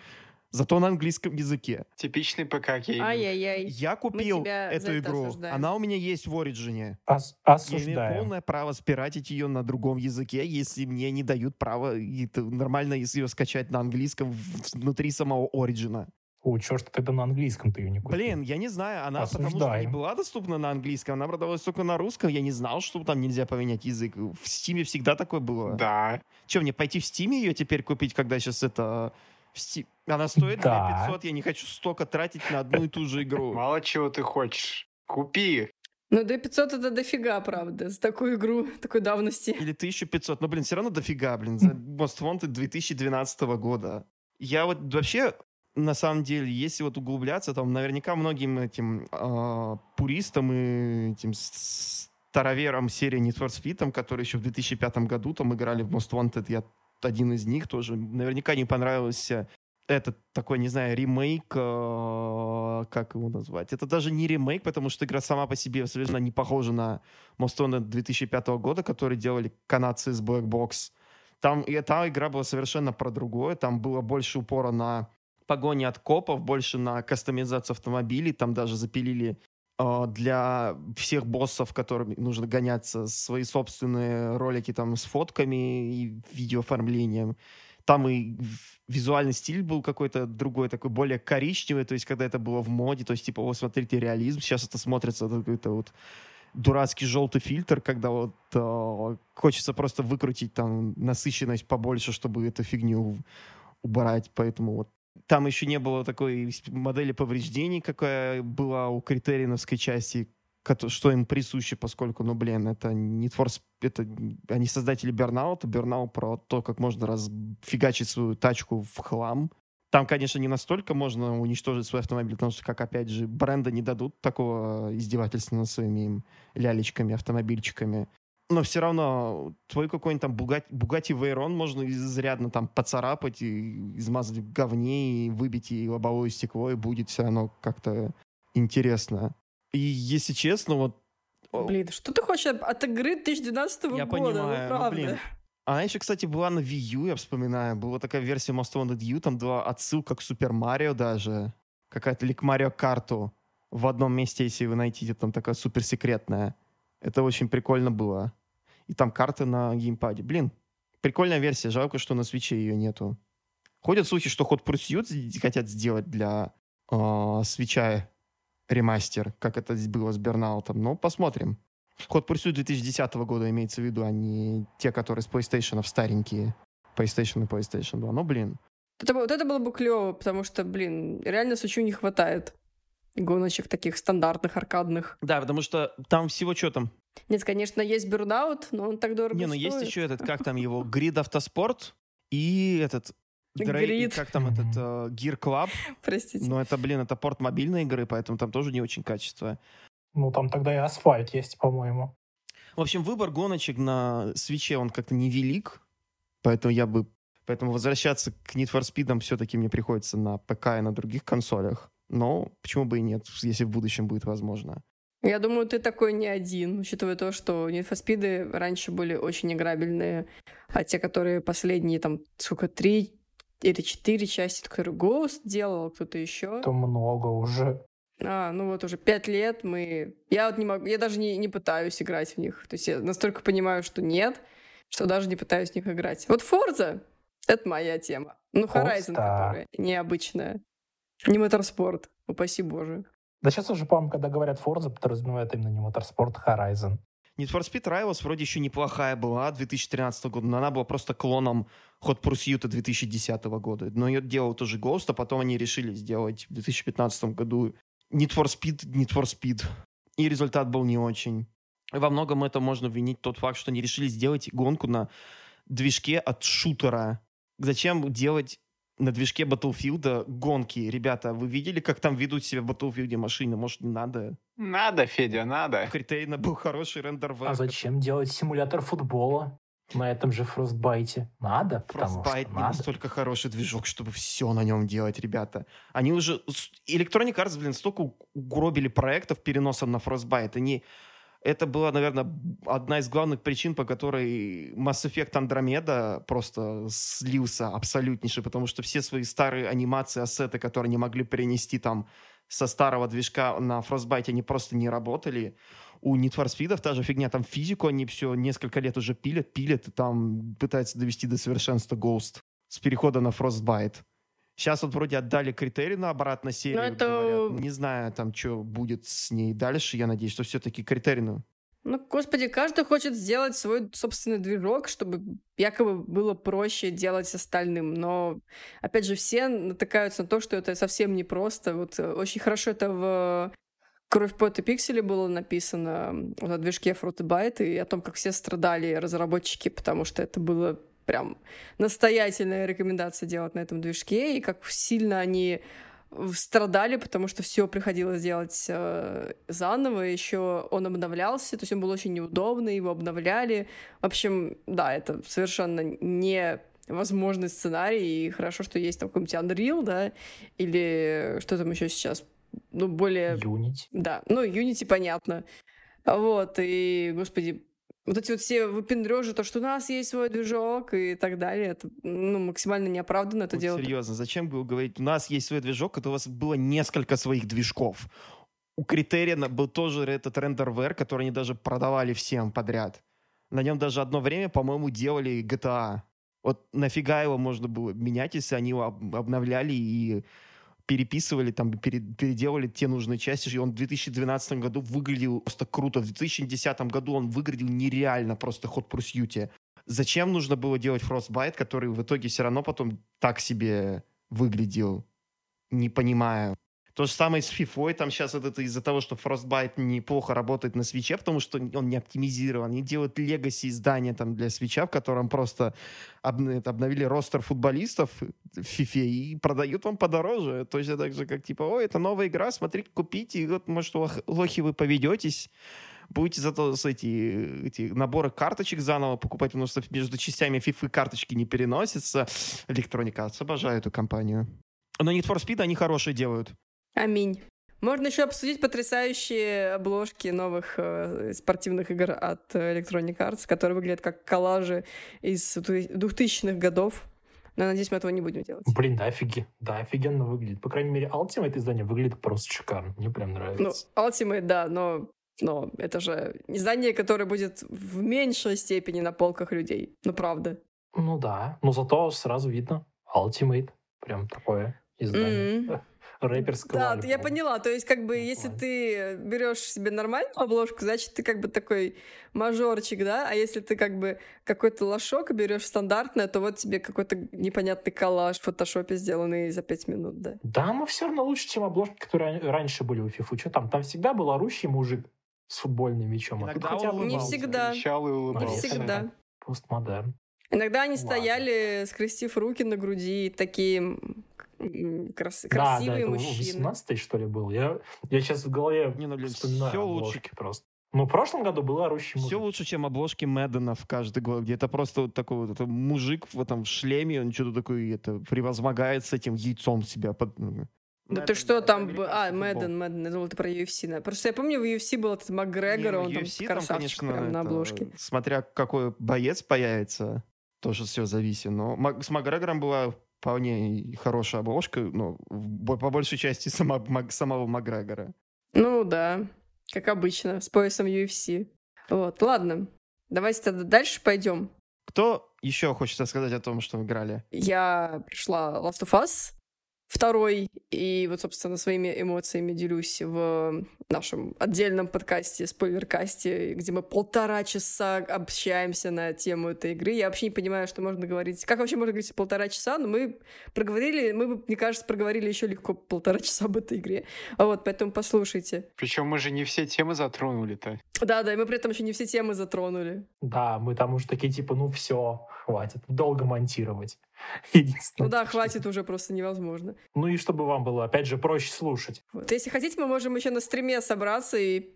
A: Зато на английском языке.
D: Типичный ПК гейминг.
B: Ай-яй-яй.
A: Я купил эту игру.
B: осуждаем.
A: Она у меня есть в Ориджине.
C: Ос-
A: Я имею полное право спиратить ее на другом языке, если мне не дают права т- нормально ее скачать на английском внутри самого Ориджина.
C: О, чё ж ты тогда на английском ты ее не купил?
A: Блин, я не знаю, она потому что не была доступна на английском, она продавалась только на русском, я не знал, что там нельзя поменять язык. В Стиме всегда такое было.
D: Да.
A: Че, мне пойти в Стиме ее теперь купить, когда сейчас это... в Steam- Она стоит
C: Да.
A: 500, я не хочу столько тратить на одну и ту же игру.
D: Мало чего ты хочешь. Купи.
B: Ну, до 500 это дофига, правда, за такую игру, такой давности.
A: Или 1500. Но, блин, все равно дофига, блин, за Most Wanted 2012 года. Я вот вообще, на самом деле, если вот углубляться, там наверняка многим этим а, пуристам и этим староверам серии Need for Speed, там, которые еще в 2005 году там играли в Most Wanted, я один из них тоже, наверняка не понравился этот такой, не знаю, ремейк, э, как его назвать? Это даже не ремейк, потому что игра сама по себе совершенно не похожа на Most Wanted 2005 года, который делали канадцы из Black Box. Там и та игра была совершенно про другое. Там было больше упора на погони от копов, больше на кастомизацию автомобилей. Там даже запилили э, для всех боссов, которым нужно гоняться, свои собственные ролики там с фотками и видеооформлением. Там и визуальный стиль был какой-то другой, такой более коричневый, то есть когда это было в моде, то есть типа, вот смотрите, реализм, сейчас это смотрится какой-то вот дурацкий желтый фильтр, когда вот э, хочется просто выкрутить там насыщенность побольше, чтобы эту фигню убрать, поэтому вот там еще не было такой модели повреждений, какая была у критериновской части, что им присуще, поскольку, ну, блин, это не Force, это они создатели Burnout, Burnout про то, как можно разфигачить свою тачку в хлам. Там, конечно, не настолько можно уничтожить свой автомобиль, потому что, как, опять же, бренды не дадут такого издевательства над своими им лялечками, автомобильчиками. Но все равно твой какой-нибудь там Бугати, Вейрон можно изрядно там поцарапать и измазать в говне и выбить и лобовое стекло, и будет все равно как-то интересно. И если честно, вот
B: Блин, что ты хочешь от- игры 2012
A: я
B: года?
A: понимаю,
B: ну,
A: ну,
B: правда.
A: блин. Она еще, кстати, была на Wii U, я вспоминаю. Была такая версия Most Wanted U, там была отсылка к Супер Марио даже. Какая-то или к Марио Карту. В одном месте, если вы найдете, там такая супер секретная. Это очень прикольно было. И там карты на геймпаде. Блин, прикольная версия. Жалко, что на свече ее нету. Ходят слухи, что Hot Pursuit хотят сделать для э, свеча ремастер, как это было с Бернаутом. Ну, посмотрим. Hot Pursuit 2010 года имеется в виду, а не те, которые с PlayStation старенькие. PlayStation и PlayStation 2. Ну, блин.
B: Это, вот это было бы клево, потому что, блин, реально Сучу не хватает гоночек таких стандартных, аркадных.
A: Да, потому что там всего что там?
B: Нет, конечно, есть Burnout, но он так дорого
A: Не, ну есть
B: стоит.
A: еще этот, как там его, Grid Автоспорт и этот...
B: Grid.
A: Как там этот э, Gear Club.
B: Простите.
A: Но это, блин, это порт мобильной игры, поэтому там тоже не очень качество.
C: Ну, там тогда и асфальт есть, по-моему.
A: В общем, выбор гоночек на свече, он как-то невелик, поэтому я бы... Поэтому возвращаться к Need for Speed все-таки мне приходится на ПК и на других консолях. Но почему бы и нет, если в будущем будет возможно.
B: Я думаю, ты такой не один, учитывая то, что Speed раньше были очень играбельные, а те, которые последние, там, сколько, три или четыре части, которые Ghost делал, кто-то еще.
C: Это много уже.
B: А, ну вот уже пять лет мы... Я вот не могу... Я даже не, не пытаюсь играть в них. То есть я настолько понимаю, что нет, что даже не пытаюсь в них играть. Вот Forza — это моя тема. Ну, Horizon,
C: Forza.
B: которая необычная. Не моторспорт, упаси боже.
C: Да сейчас уже, по-моему, когда говорят Forza, подразумевают именно не Motorsport, а Horizon.
A: Need for Speed Rivals вроде еще неплохая была 2013 года, но она была просто клоном Hot Pursuit 2010 года. Но ее делал тоже Ghost, а потом они решили сделать в 2015 году Need for Speed, Need for Speed. И результат был не очень. И во многом это можно винить тот факт, что они решили сделать гонку на движке от шутера. Зачем делать на движке Battlefield гонки? Ребята, вы видели, как там ведут себя в Battlefield машины? Может, не надо?
D: Надо, Федя, надо.
A: У Критерина был хороший рендер
C: А зачем делать симулятор футбола на этом же Frostbite? Надо, потому
A: Frostbite
C: что
A: не
C: надо.
A: настолько хороший движок, чтобы все на нем делать, ребята. Они уже... Electronic Arts, блин, столько угробили проектов переносом на Frostbite. Они... Это была, наверное, одна из главных причин, по которой Mass Effect Andromeda просто слился абсолютнейший, потому что все свои старые анимации, ассеты, которые они могли перенести там со старого движка на Frostbite, они просто не работали. У Need for Speed та же фигня, там физику они все несколько лет уже пилят, пилят, и там пытаются довести до совершенства Ghost с перехода на Frostbite. Сейчас вот вроде отдали критерий на обратно серию.
B: это-
A: говорят. Не знаю, там, что будет с ней дальше. Я надеюсь, что все-таки критерину.
B: Ну, господи, каждый хочет сделать свой собственный движок, чтобы якобы было проще делать остальным. Но, опять же, все натыкаются на то, что это совсем непросто. Вот э, очень хорошо это в «Кровь, пот и пиксели» было написано вот о движке Frostbite и о том, как все страдали разработчики, потому что это было прям настоятельная рекомендация делать на этом движке, и как сильно они страдали, потому что все приходилось делать э, заново, еще он обновлялся, то есть он был очень неудобный, его обновляли. В общем, да, это совершенно не возможный сценарий, и хорошо, что есть там какой-нибудь Unreal, да, или что там еще сейчас, ну, более...
C: Unity.
B: Да, ну, Unity понятно. Вот, и, господи, Вот эти вот все выпендрежи, то, что у нас есть свой движок и так далее, это ну, максимально неоправданно это
A: Вот
B: делать.
A: серьезно, зачем было говорить, у нас есть свой движок, когда у вас было несколько своих движков. У Критерия был тоже этот рендервер, который они даже продавали всем подряд. На нем даже одно время, по-моему, делали GTA. Вот нафига его можно было менять, если они его об- обновляли и переписывали, там, пере- переделали те нужные части. И он в 2012 году выглядел просто круто. В 2010 году он выглядел нереально просто ход прусьюте. Зачем нужно было делать Frostbite, который в итоге все равно потом так себе выглядел? Не понимаю. То же самое с FIFA, там сейчас вот это из-за того, что Frostbite неплохо работает на свече, потому что он не оптимизирован. Они делают легаси издания там для свеча, в котором просто обновили ростер футболистов в FIFA и продают вам подороже. Точно так же, как типа, ой, это новая игра, смотрите, купите, и вот, может, лох- лохи вы поведетесь будете зато с эти, эти наборы карточек заново покупать, потому что между частями FIFA карточки не переносятся. Electronic Arts, обожаю эту компанию. Но Need for Speed они хорошие делают.
B: Аминь. Можно еще обсудить потрясающие обложки новых э, спортивных игр от э, Electronic Arts, которые выглядят как коллажи из 2000-х годов. Но, надеюсь, мы этого не будем делать.
C: Блин, да, офиги, да, офигенно выглядит. По крайней мере, Ultimate издание выглядит просто шикарно. Мне прям нравится.
B: Ну, Ultimate, да, но, но это же издание, которое будет в меньшей степени на полках людей. Ну, правда.
C: Ну да, но зато сразу видно Ultimate. Прям такое издание.
B: М.
C: Рэперского
B: Да,
C: альбома.
B: я поняла. То есть, как бы,
C: Ну,
B: если
C: ладно.
B: ты берешь себе нормальную обложку, значит, ты как бы такой мажорчик, да? А если ты как бы какой-то лошок и берешь стандартное, то вот тебе какой-то непонятный коллаж в фотошопе, сделанный за пять минут, да.
C: Да, но все равно лучше, чем обложки, которые ран- раньше были у FIFA. Что там? Там всегда был орущий мужик с футбольным мячом. а
A: Иногда
C: хотя
A: он
C: бы
B: Не всегда.
D: Кричал и
B: Не
D: улыбался.
B: всегда.
C: постмодерн.
B: Иногда они
C: Ладно.
B: стояли, скрестив руки на груди, такие крас-
C: Да,
B: красивые
C: да, это
B: мужчины.
C: 18 что ли был? Я, я сейчас в голове
A: Не, ну, блин,
C: вспоминаю
A: всё
C: обложки просто. Ну, в прошлом году был орущий
A: Все
C: мужик.
A: лучше, чем обложки Мэддена в каждый год, где это просто вот такой вот это мужик в этом шлеме, он что-то такое это превозмогает с этим яйцом себя. Под... ну,
B: Да ты что
A: это
B: там... А. Мэдден, Мэдден. Я думал, ты про UFC. да. Просто я помню, в UFC был этот Макгрегор,
A: Не, ну,
B: он там
A: UFC
B: красавчик прям на
A: это,
B: обложке.
A: Смотря какой боец появится, тоже все зависит. Но с Макгрегором была вполне хорошая обложка, но по большей части сама, самого Макгрегора.
B: Ну да, как обычно, с поясом UFC. Вот, ладно. Давайте тогда дальше пойдем.
A: Кто еще хочет рассказать о том, что играли?
B: Я пришла Last of Us второй, и вот, собственно, своими эмоциями делюсь в нашем отдельном подкасте, спойлеркасте, где мы полтора часа общаемся на тему этой игры. Я вообще не понимаю, что можно говорить. Как вообще можно говорить полтора часа? Но мы проговорили, мы бы, мне кажется, проговорили еще легко полтора часа об этой игре. А Вот, поэтому послушайте.
D: Причем мы же не все темы затронули-то.
B: Да-да, и мы при этом еще не все темы затронули.
C: Да, мы там уже такие типа, ну все, хватит, долго монтировать. Единственное.
B: Ну да, хватит уже, просто невозможно.
C: Ну и чтобы вам было, опять же, проще слушать.
B: Вот. Если хотите, мы можем еще на стриме собраться и,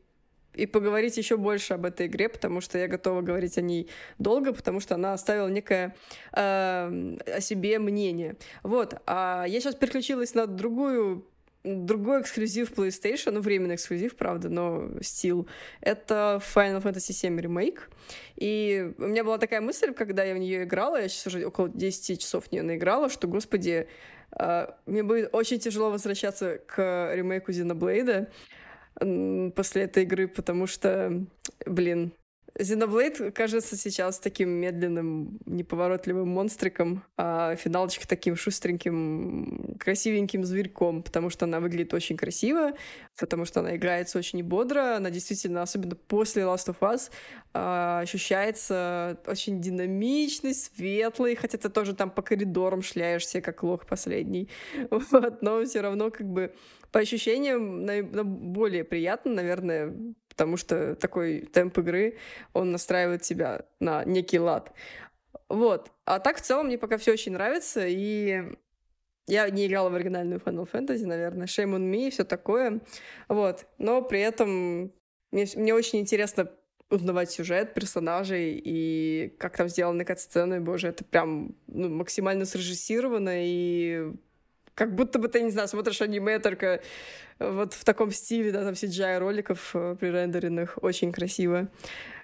B: и поговорить еще больше об этой игре, потому что я готова говорить о ней долго, потому что она оставила некое э, о себе мнение. Вот. А я сейчас переключилась на другую другой эксклюзив PlayStation, ну, временный эксклюзив, правда, но стил. Это Final Fantasy VII Remake. И у меня была такая мысль, когда я в нее играла, я сейчас уже около 10 часов в нее наиграла, что, господи, э, мне будет очень тяжело возвращаться к ремейку м, после этой игры, потому что, блин, Xenoblade кажется сейчас таким медленным, неповоротливым монстриком, а финалочка таким шустреньким, красивеньким зверьком, потому что она выглядит очень красиво, потому что она играется очень бодро, она действительно, особенно после Last of Us, а, ощущается очень динамичный, светлый, хотя ты тоже там по коридорам шляешься, как лох последний, вот, но все равно как бы по ощущениям на- на более приятно, наверное, потому что такой темп игры, он настраивает тебя на некий лад. Вот. А так, в целом, мне пока все очень нравится, и я не играла в оригинальную Final Fantasy, наверное, Shame on Me и все такое. Вот. Но при этом мне, мне очень интересно узнавать сюжет персонажей и как там сделаны кат-сцены, боже, это прям ну, максимально срежиссировано и как будто бы ты, не знаю, смотришь аниме только вот в таком стиле, да, там CGI роликов э, пререндеренных, очень красиво.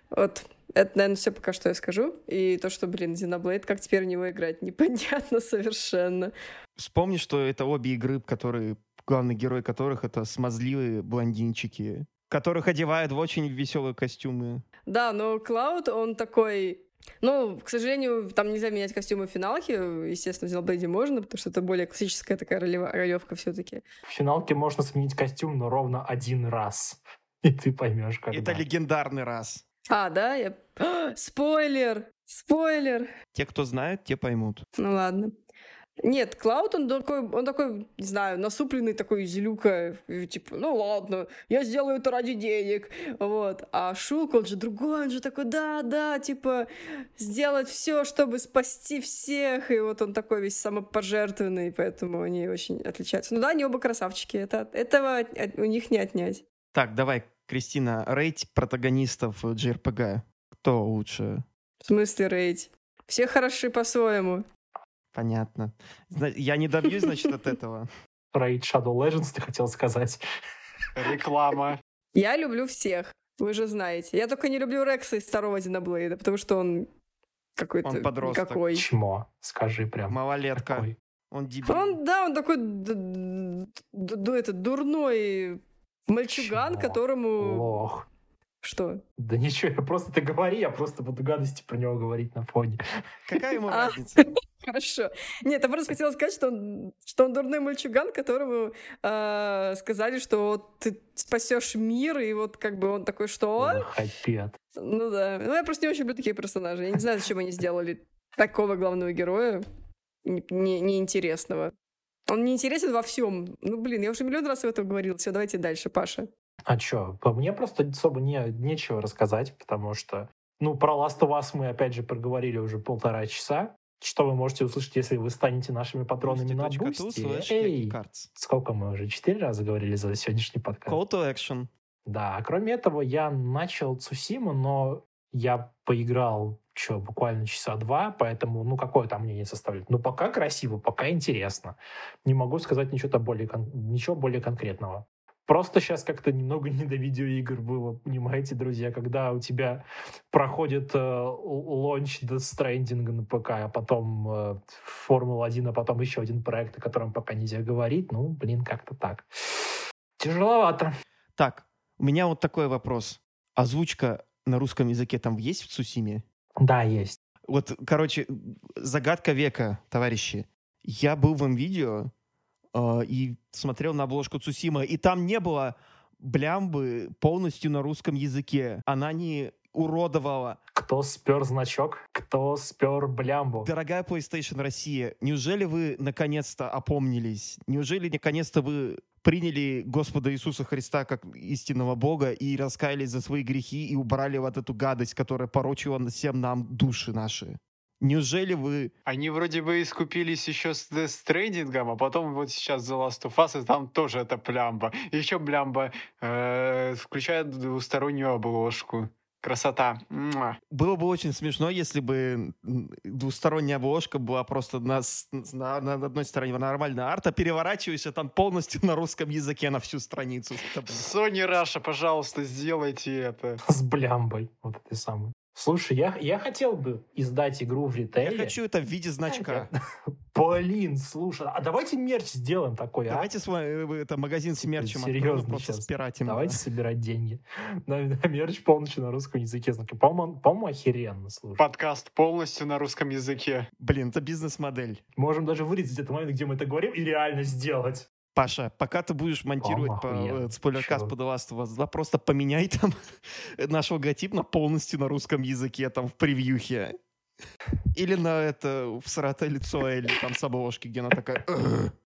B: Вот. Это, наверное, все пока что я скажу. И то, что, блин, Xenoblade, как теперь в него играть, непонятно совершенно.
A: Вспомни, что это обе игры, которые главный герой которых это смазливые блондинчики, которых одевают в очень веселые костюмы.
B: Да, но Клауд, он такой... Ну, к сожалению, там нельзя менять костюмы в финалке. Естественно, в Xenoblade можно, потому что это более классическая такая ролевка все-таки.
C: В финалке можно сменить костюм, но ровно один раз. И ты поймешь, когда.
A: Это легендарный раз.
B: А, да? Я... А, спойлер! Спойлер!
A: Те, кто знает, те поймут.
B: Ну ладно. Нет, Клауд, он такой, он такой, не знаю, насупленный такой зелюка, и типа, ну ладно, я сделаю это ради денег, вот. А Шулк, он же другой, он же такой, да, да, типа, сделать все, чтобы спасти всех, и вот он такой весь самопожертвованный, поэтому они очень отличаются. Ну да, они оба красавчики, это, этого у них не отнять.
A: Так, давай, Кристина, рейд протагонистов JRPG. Кто лучше?
B: В смысле рейд? Все хороши по-своему.
A: Понятно. Я не добьюсь, значит, от этого.
C: Raid Shadow Legends, ты хотел сказать.
D: Реклама.
B: Я люблю всех, вы же знаете. Я только не люблю Рекса из второго Зиноблейда, потому что он какой-то
A: Он подросток.
B: никакой.
C: Чмо, скажи прям.
A: Малолетка.
C: Какой.
A: Он дебил.
B: Он, да, он такой д- д- д- этот дурной мальчуган,
C: Чмо?
B: которому...
C: Лох.
B: Что?
C: Да ничего, я просто ты говори, я просто буду гадости про него говорить на фоне.
A: Какая ему
B: А.
A: разница?
B: Хорошо. Нет, я просто хотела сказать, что он, что он дурной мальчуган, которому э, сказали, что вот ты спасешь мир, и вот как бы он такой, что?
C: Лохопед.
B: Ну да. Ну я просто не очень люблю такие персонажи. Я не знаю, зачем они сделали такого главного героя не- не- неинтересного. Он не интересен во всем. Ну, блин, я уже миллион раз об этом говорила. Все, давайте дальше, Паша.
C: А чё, по мне просто особо не, нечего рассказать, потому что, ну, про Last of Us мы, опять же, проговорили уже полтора часа. Что вы можете услышать, если вы станете нашими патронами на
A: slash
C: Эй, сколько мы уже? Четыре раза говорили за сегодняшний подкаст?
A: Call to action.
C: Да, а кроме этого, я начал Цусиму, но я поиграл что, буквально часа два, поэтому, ну, какое там мнение составлять? Ну, пока красиво, пока интересно. Не могу сказать ничего, более, кон- ничего более конкретного. Просто сейчас как-то немного не до видеоигр было, понимаете, друзья, когда у тебя проходит э, лонч Death Stranding на ПК, а потом э, Формула-1, а потом еще один проект, о котором пока нельзя говорить, ну, блин, как-то так. Тяжеловато.
A: Так, у меня вот такой вопрос. Озвучка на русском языке там есть в Цусиме?
C: Да, есть.
A: Вот, короче, загадка века, товарищи. Я был в видео и смотрел на обложку Цусима, и там не было блямбы полностью на русском языке. Она не уродовала.
C: Кто спер значок, кто спер блямбу.
A: Дорогая PlayStation Россия, неужели вы наконец-то опомнились? Неужели наконец-то вы приняли Господа Иисуса Христа как истинного Бога и раскаялись за свои грехи и убрали вот эту гадость, которая порочила всем нам души наши? Неужели вы...
D: Они вроде бы искупились еще с Death Stranding, а потом вот сейчас The Last of Us, и там тоже это плямба. Еще блямба э, включает двустороннюю обложку. Красота. Муа.
A: Было бы очень смешно, если бы двусторонняя обложка была просто на, на, на одной стороне нормальная арта, переворачиваешься там полностью на русском языке на всю страницу.
D: Sony Russia, пожалуйста, сделайте это.
C: С блямбой. Вот этой самой. Слушай, я, я хотел бы издать игру в
A: Я
C: ритейле.
A: хочу это в виде значка.
C: Блин, слушай, а давайте мерч сделаем такой, а?
A: Давайте с вами, э, это магазин с мерчем
C: Серьезно
A: просто
C: сейчас.
A: спиратим.
C: Давайте собирать деньги. На, на мерч полностью на русском языке. По-моему, по-моему, охеренно, слушай.
D: Подкаст полностью на русском языке.
A: Блин, это бизнес-модель.
C: Можем даже вырезать этот момент, где мы это говорим, и реально сделать.
A: Паша, пока ты будешь монтировать по,
C: охуенно.
A: э, спойлеркаст по The Last of Us 2, просто поменяй там наш логотип на полностью на русском языке, там в превьюхе. Или на это, в сратое лицо, или там с обложки, где она такая...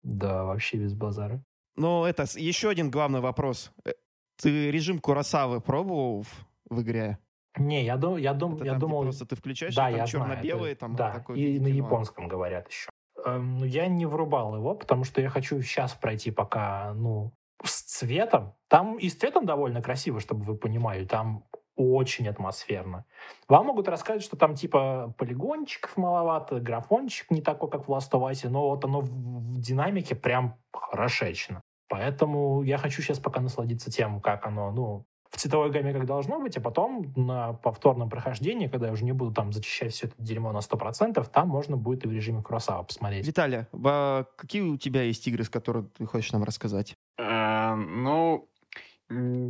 C: Да, вообще без базара.
A: Но это, еще один главный вопрос. Э, Ты режим Курасавы пробовал в, в игре?
C: Не, я, дум, я, дум,
A: Это
C: я
A: там,
C: думал...
A: просто ты включаешь,
C: Да,
A: там
C: это-
A: там
C: да,
A: такое
C: и на японском говорят еще. Эм, я не врубал его, потому что я хочу сейчас пройти пока, ну, с цветом. Там и с цветом довольно красиво, чтобы вы понимали. Там очень атмосферно. Вам могут рассказать, что там типа полигончиков маловато, графончик не такой, как в Last of Us, но вот оно в динамике прям хорошечно. Поэтому я хочу сейчас пока насладиться тем, как оно, ну, в цветовой гамме, как должно быть, а потом на повторном прохождении, когда я уже не буду там зачищать все это дерьмо на 100%, там можно будет и в режиме Куросава посмотреть.
A: Виталия, а какие у тебя есть игры, с которых ты хочешь нам рассказать?
D: Э, Ну,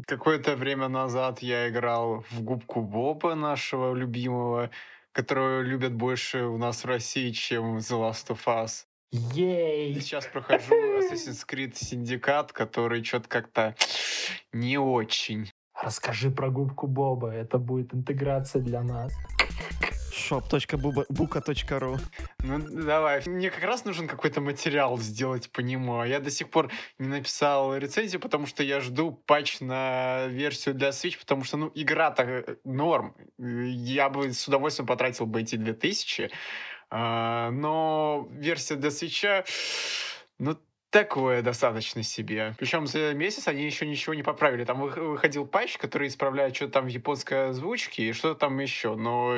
D: какое-то время назад я играл в губку Боба нашего любимого, которую любят больше у нас в России, чем The Last of Us.
C: Ей!
D: сейчас прохожу Assassin's Creed Syndicate, который что-то как-то не очень.
C: Расскажи про губку Боба, это будет интеграция для нас.
A: shop.buka.ru
D: Ну, давай. Мне как раз нужен какой-то материал сделать по нему. А я до сих пор не написал рецензию, потому что я жду патч на версию для Switch, потому что, ну, игра-то э, норм. Я бы с удовольствием потратил бы эти 2000. А, но версия для Switch, ну, такое достаточно себе. Причем за месяц они еще ничего не поправили. Там вы- выходил патч, который исправляет что-то там в японской озвучке и что-то там еще. Но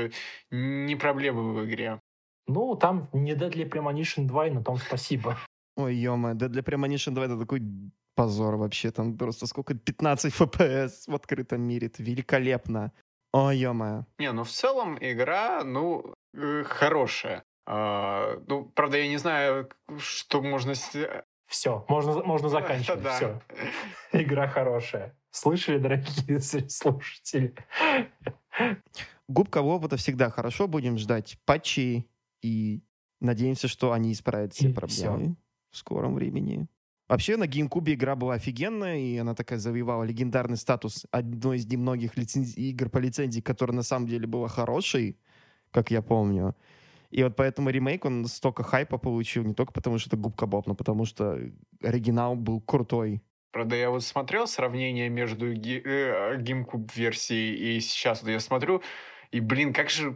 D: не проблемы в игре.
C: Ну, там не Deadly Premonition 2, и на том спасибо.
A: Ой, ё да для Premonition 2 это такой позор вообще. Там просто сколько? 15 FPS в открытом мире. Это великолепно. Ой, ё
D: Не, ну в целом игра, ну, э, хорошая. А, ну, правда, я не знаю, что можно...
C: Все, можно, можно заканчивать.
D: Да.
C: Все. Игра хорошая. Слышали, дорогие слушатели?
A: Губка это всегда хорошо. Будем ждать патчи и надеемся, что они исправят все
C: И
A: проблемы в скором времени. Вообще, на GameCube игра была офигенная, и она такая завоевала легендарный статус одной из немногих лицензий, игр по лицензии, которая на самом деле была хорошей, как я помню. И вот поэтому ремейк, он столько хайпа получил, не только потому, что это Губка Боб, но потому что оригинал был крутой.
D: Правда, я вот смотрел сравнение между ги- э, GameCube версией и сейчас вот я смотрю, и, блин, как же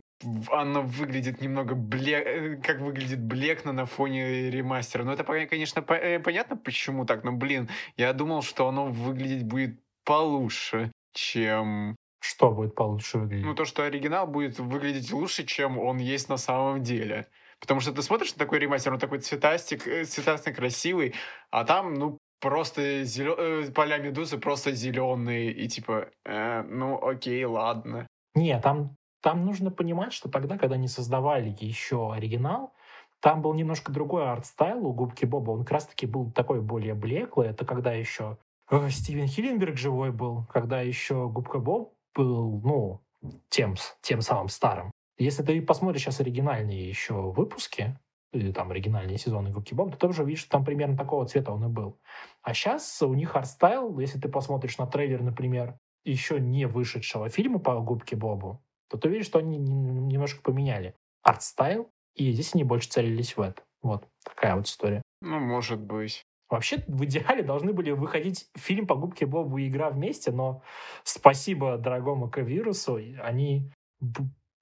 D: она выглядит немного бле... э, как выглядит блекно на фоне ремастера. Ну, это, конечно, по- э, понятно, почему так, но, блин, я думал, что оно выглядеть будет получше, чем...
C: Что будет получше выглядеть?
D: Ну, то, что оригинал будет выглядеть лучше, чем он есть на самом деле. Потому что ты смотришь на такой ремастер, он такой цветастик, э, цветастый, красивый, а там, ну, просто зелё- э, поля медузы просто зеленые, и типа, э, ну, окей, ладно.
C: Не, там, там нужно понимать, что тогда, когда они создавали еще оригинал, там был немножко другой art style у Губки Боба. Он как раз-таки был такой более блеклый. Это когда еще э, Стивен Хилленберг живой был, когда еще Губка Боб был, ну, тем, тем самым старым. Если ты посмотришь сейчас оригинальные еще выпуски, или там оригинальные сезоны Губки Боб, ты тоже увидишь, что там примерно такого цвета он и был. А сейчас у них art style, если ты посмотришь на трейлер, например, еще не вышедшего фильма по Губке Бобу, то ты увидишь, что они немножко поменяли art style, и здесь они больше целились в это. Вот такая вот история.
D: Ну, может быть.
C: Вообще, в идеале должны были выходить фильм по Губке Бобу и игра вместе, но спасибо дорогому К-вирусу, они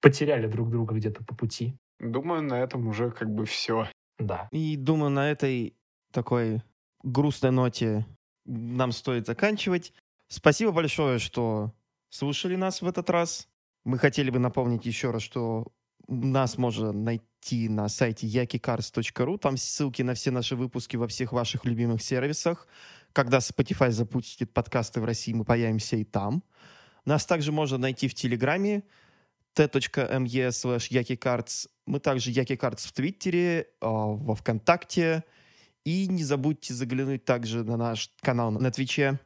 C: потеряли друг друга где-то по пути.
D: Думаю, на этом уже как бы все.
C: Да.
A: И думаю, на этой такой грустной ноте нам стоит заканчивать. Спасибо большое, что слушали нас в этот раз. Мы хотели бы напомнить еще раз, что нас можно найти на сайте yakicars.ru. Там ссылки на все наши выпуски во всех ваших любимых сервисах. Когда Spotify запустит подкасты в России, мы появимся и там. Нас также можно найти в Телеграме t.me slash yakicards. Мы также yakicards в Твиттере, а, во Вконтакте. И не забудьте заглянуть также на наш канал на Твиче.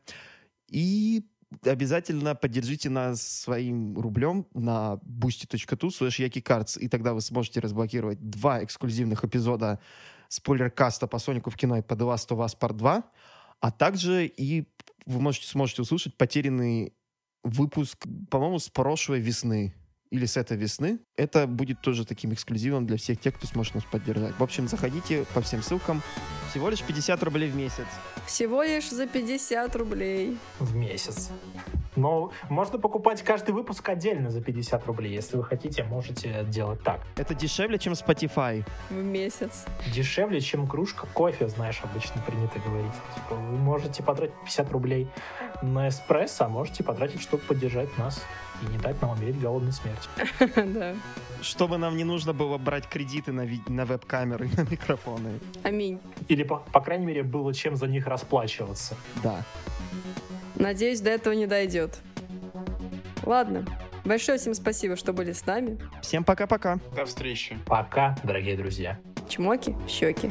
A: И обязательно поддержите нас своим рублем на boosty.tu slash yakicards. И тогда вы сможете разблокировать два эксклюзивных эпизода спойлеркаста по Сонику в кино и по The Last of Us Part 2. А также и вы можете, сможете услышать потерянный выпуск, по-моему, с прошлой весны или с этой весны. Это будет тоже таким эксклюзивом для всех тех, кто сможет нас поддержать. В общем, заходите по всем ссылкам. Всего лишь 50 рублей в месяц.
B: Всего лишь за 50 рублей.
C: в месяц. Но можно покупать каждый выпуск отдельно за 50 рублей. Если вы хотите, можете делать так.
A: Это дешевле, чем Spotify.
B: В месяц.
C: Дешевле, чем кружка кофе, знаешь, обычно принято говорить. Типа, вы можете потратить 50 рублей на эспрессо, а можете потратить, чтобы поддержать нас и не дать нам умереть голодной смерти.
B: Да.
A: Чтобы нам не нужно было брать кредиты на, ви- на веб-камеры, на микрофоны.
B: Аминь.
C: Или, по, по крайней мере, было чем за них расплачиваться.
A: Да.
B: Надеюсь, до этого не дойдет. Ладно. Большое всем спасибо, что были с нами.
A: Всем пока-пока.
D: До встречи.
C: Пока, дорогие друзья.
B: Чмоки, щеки.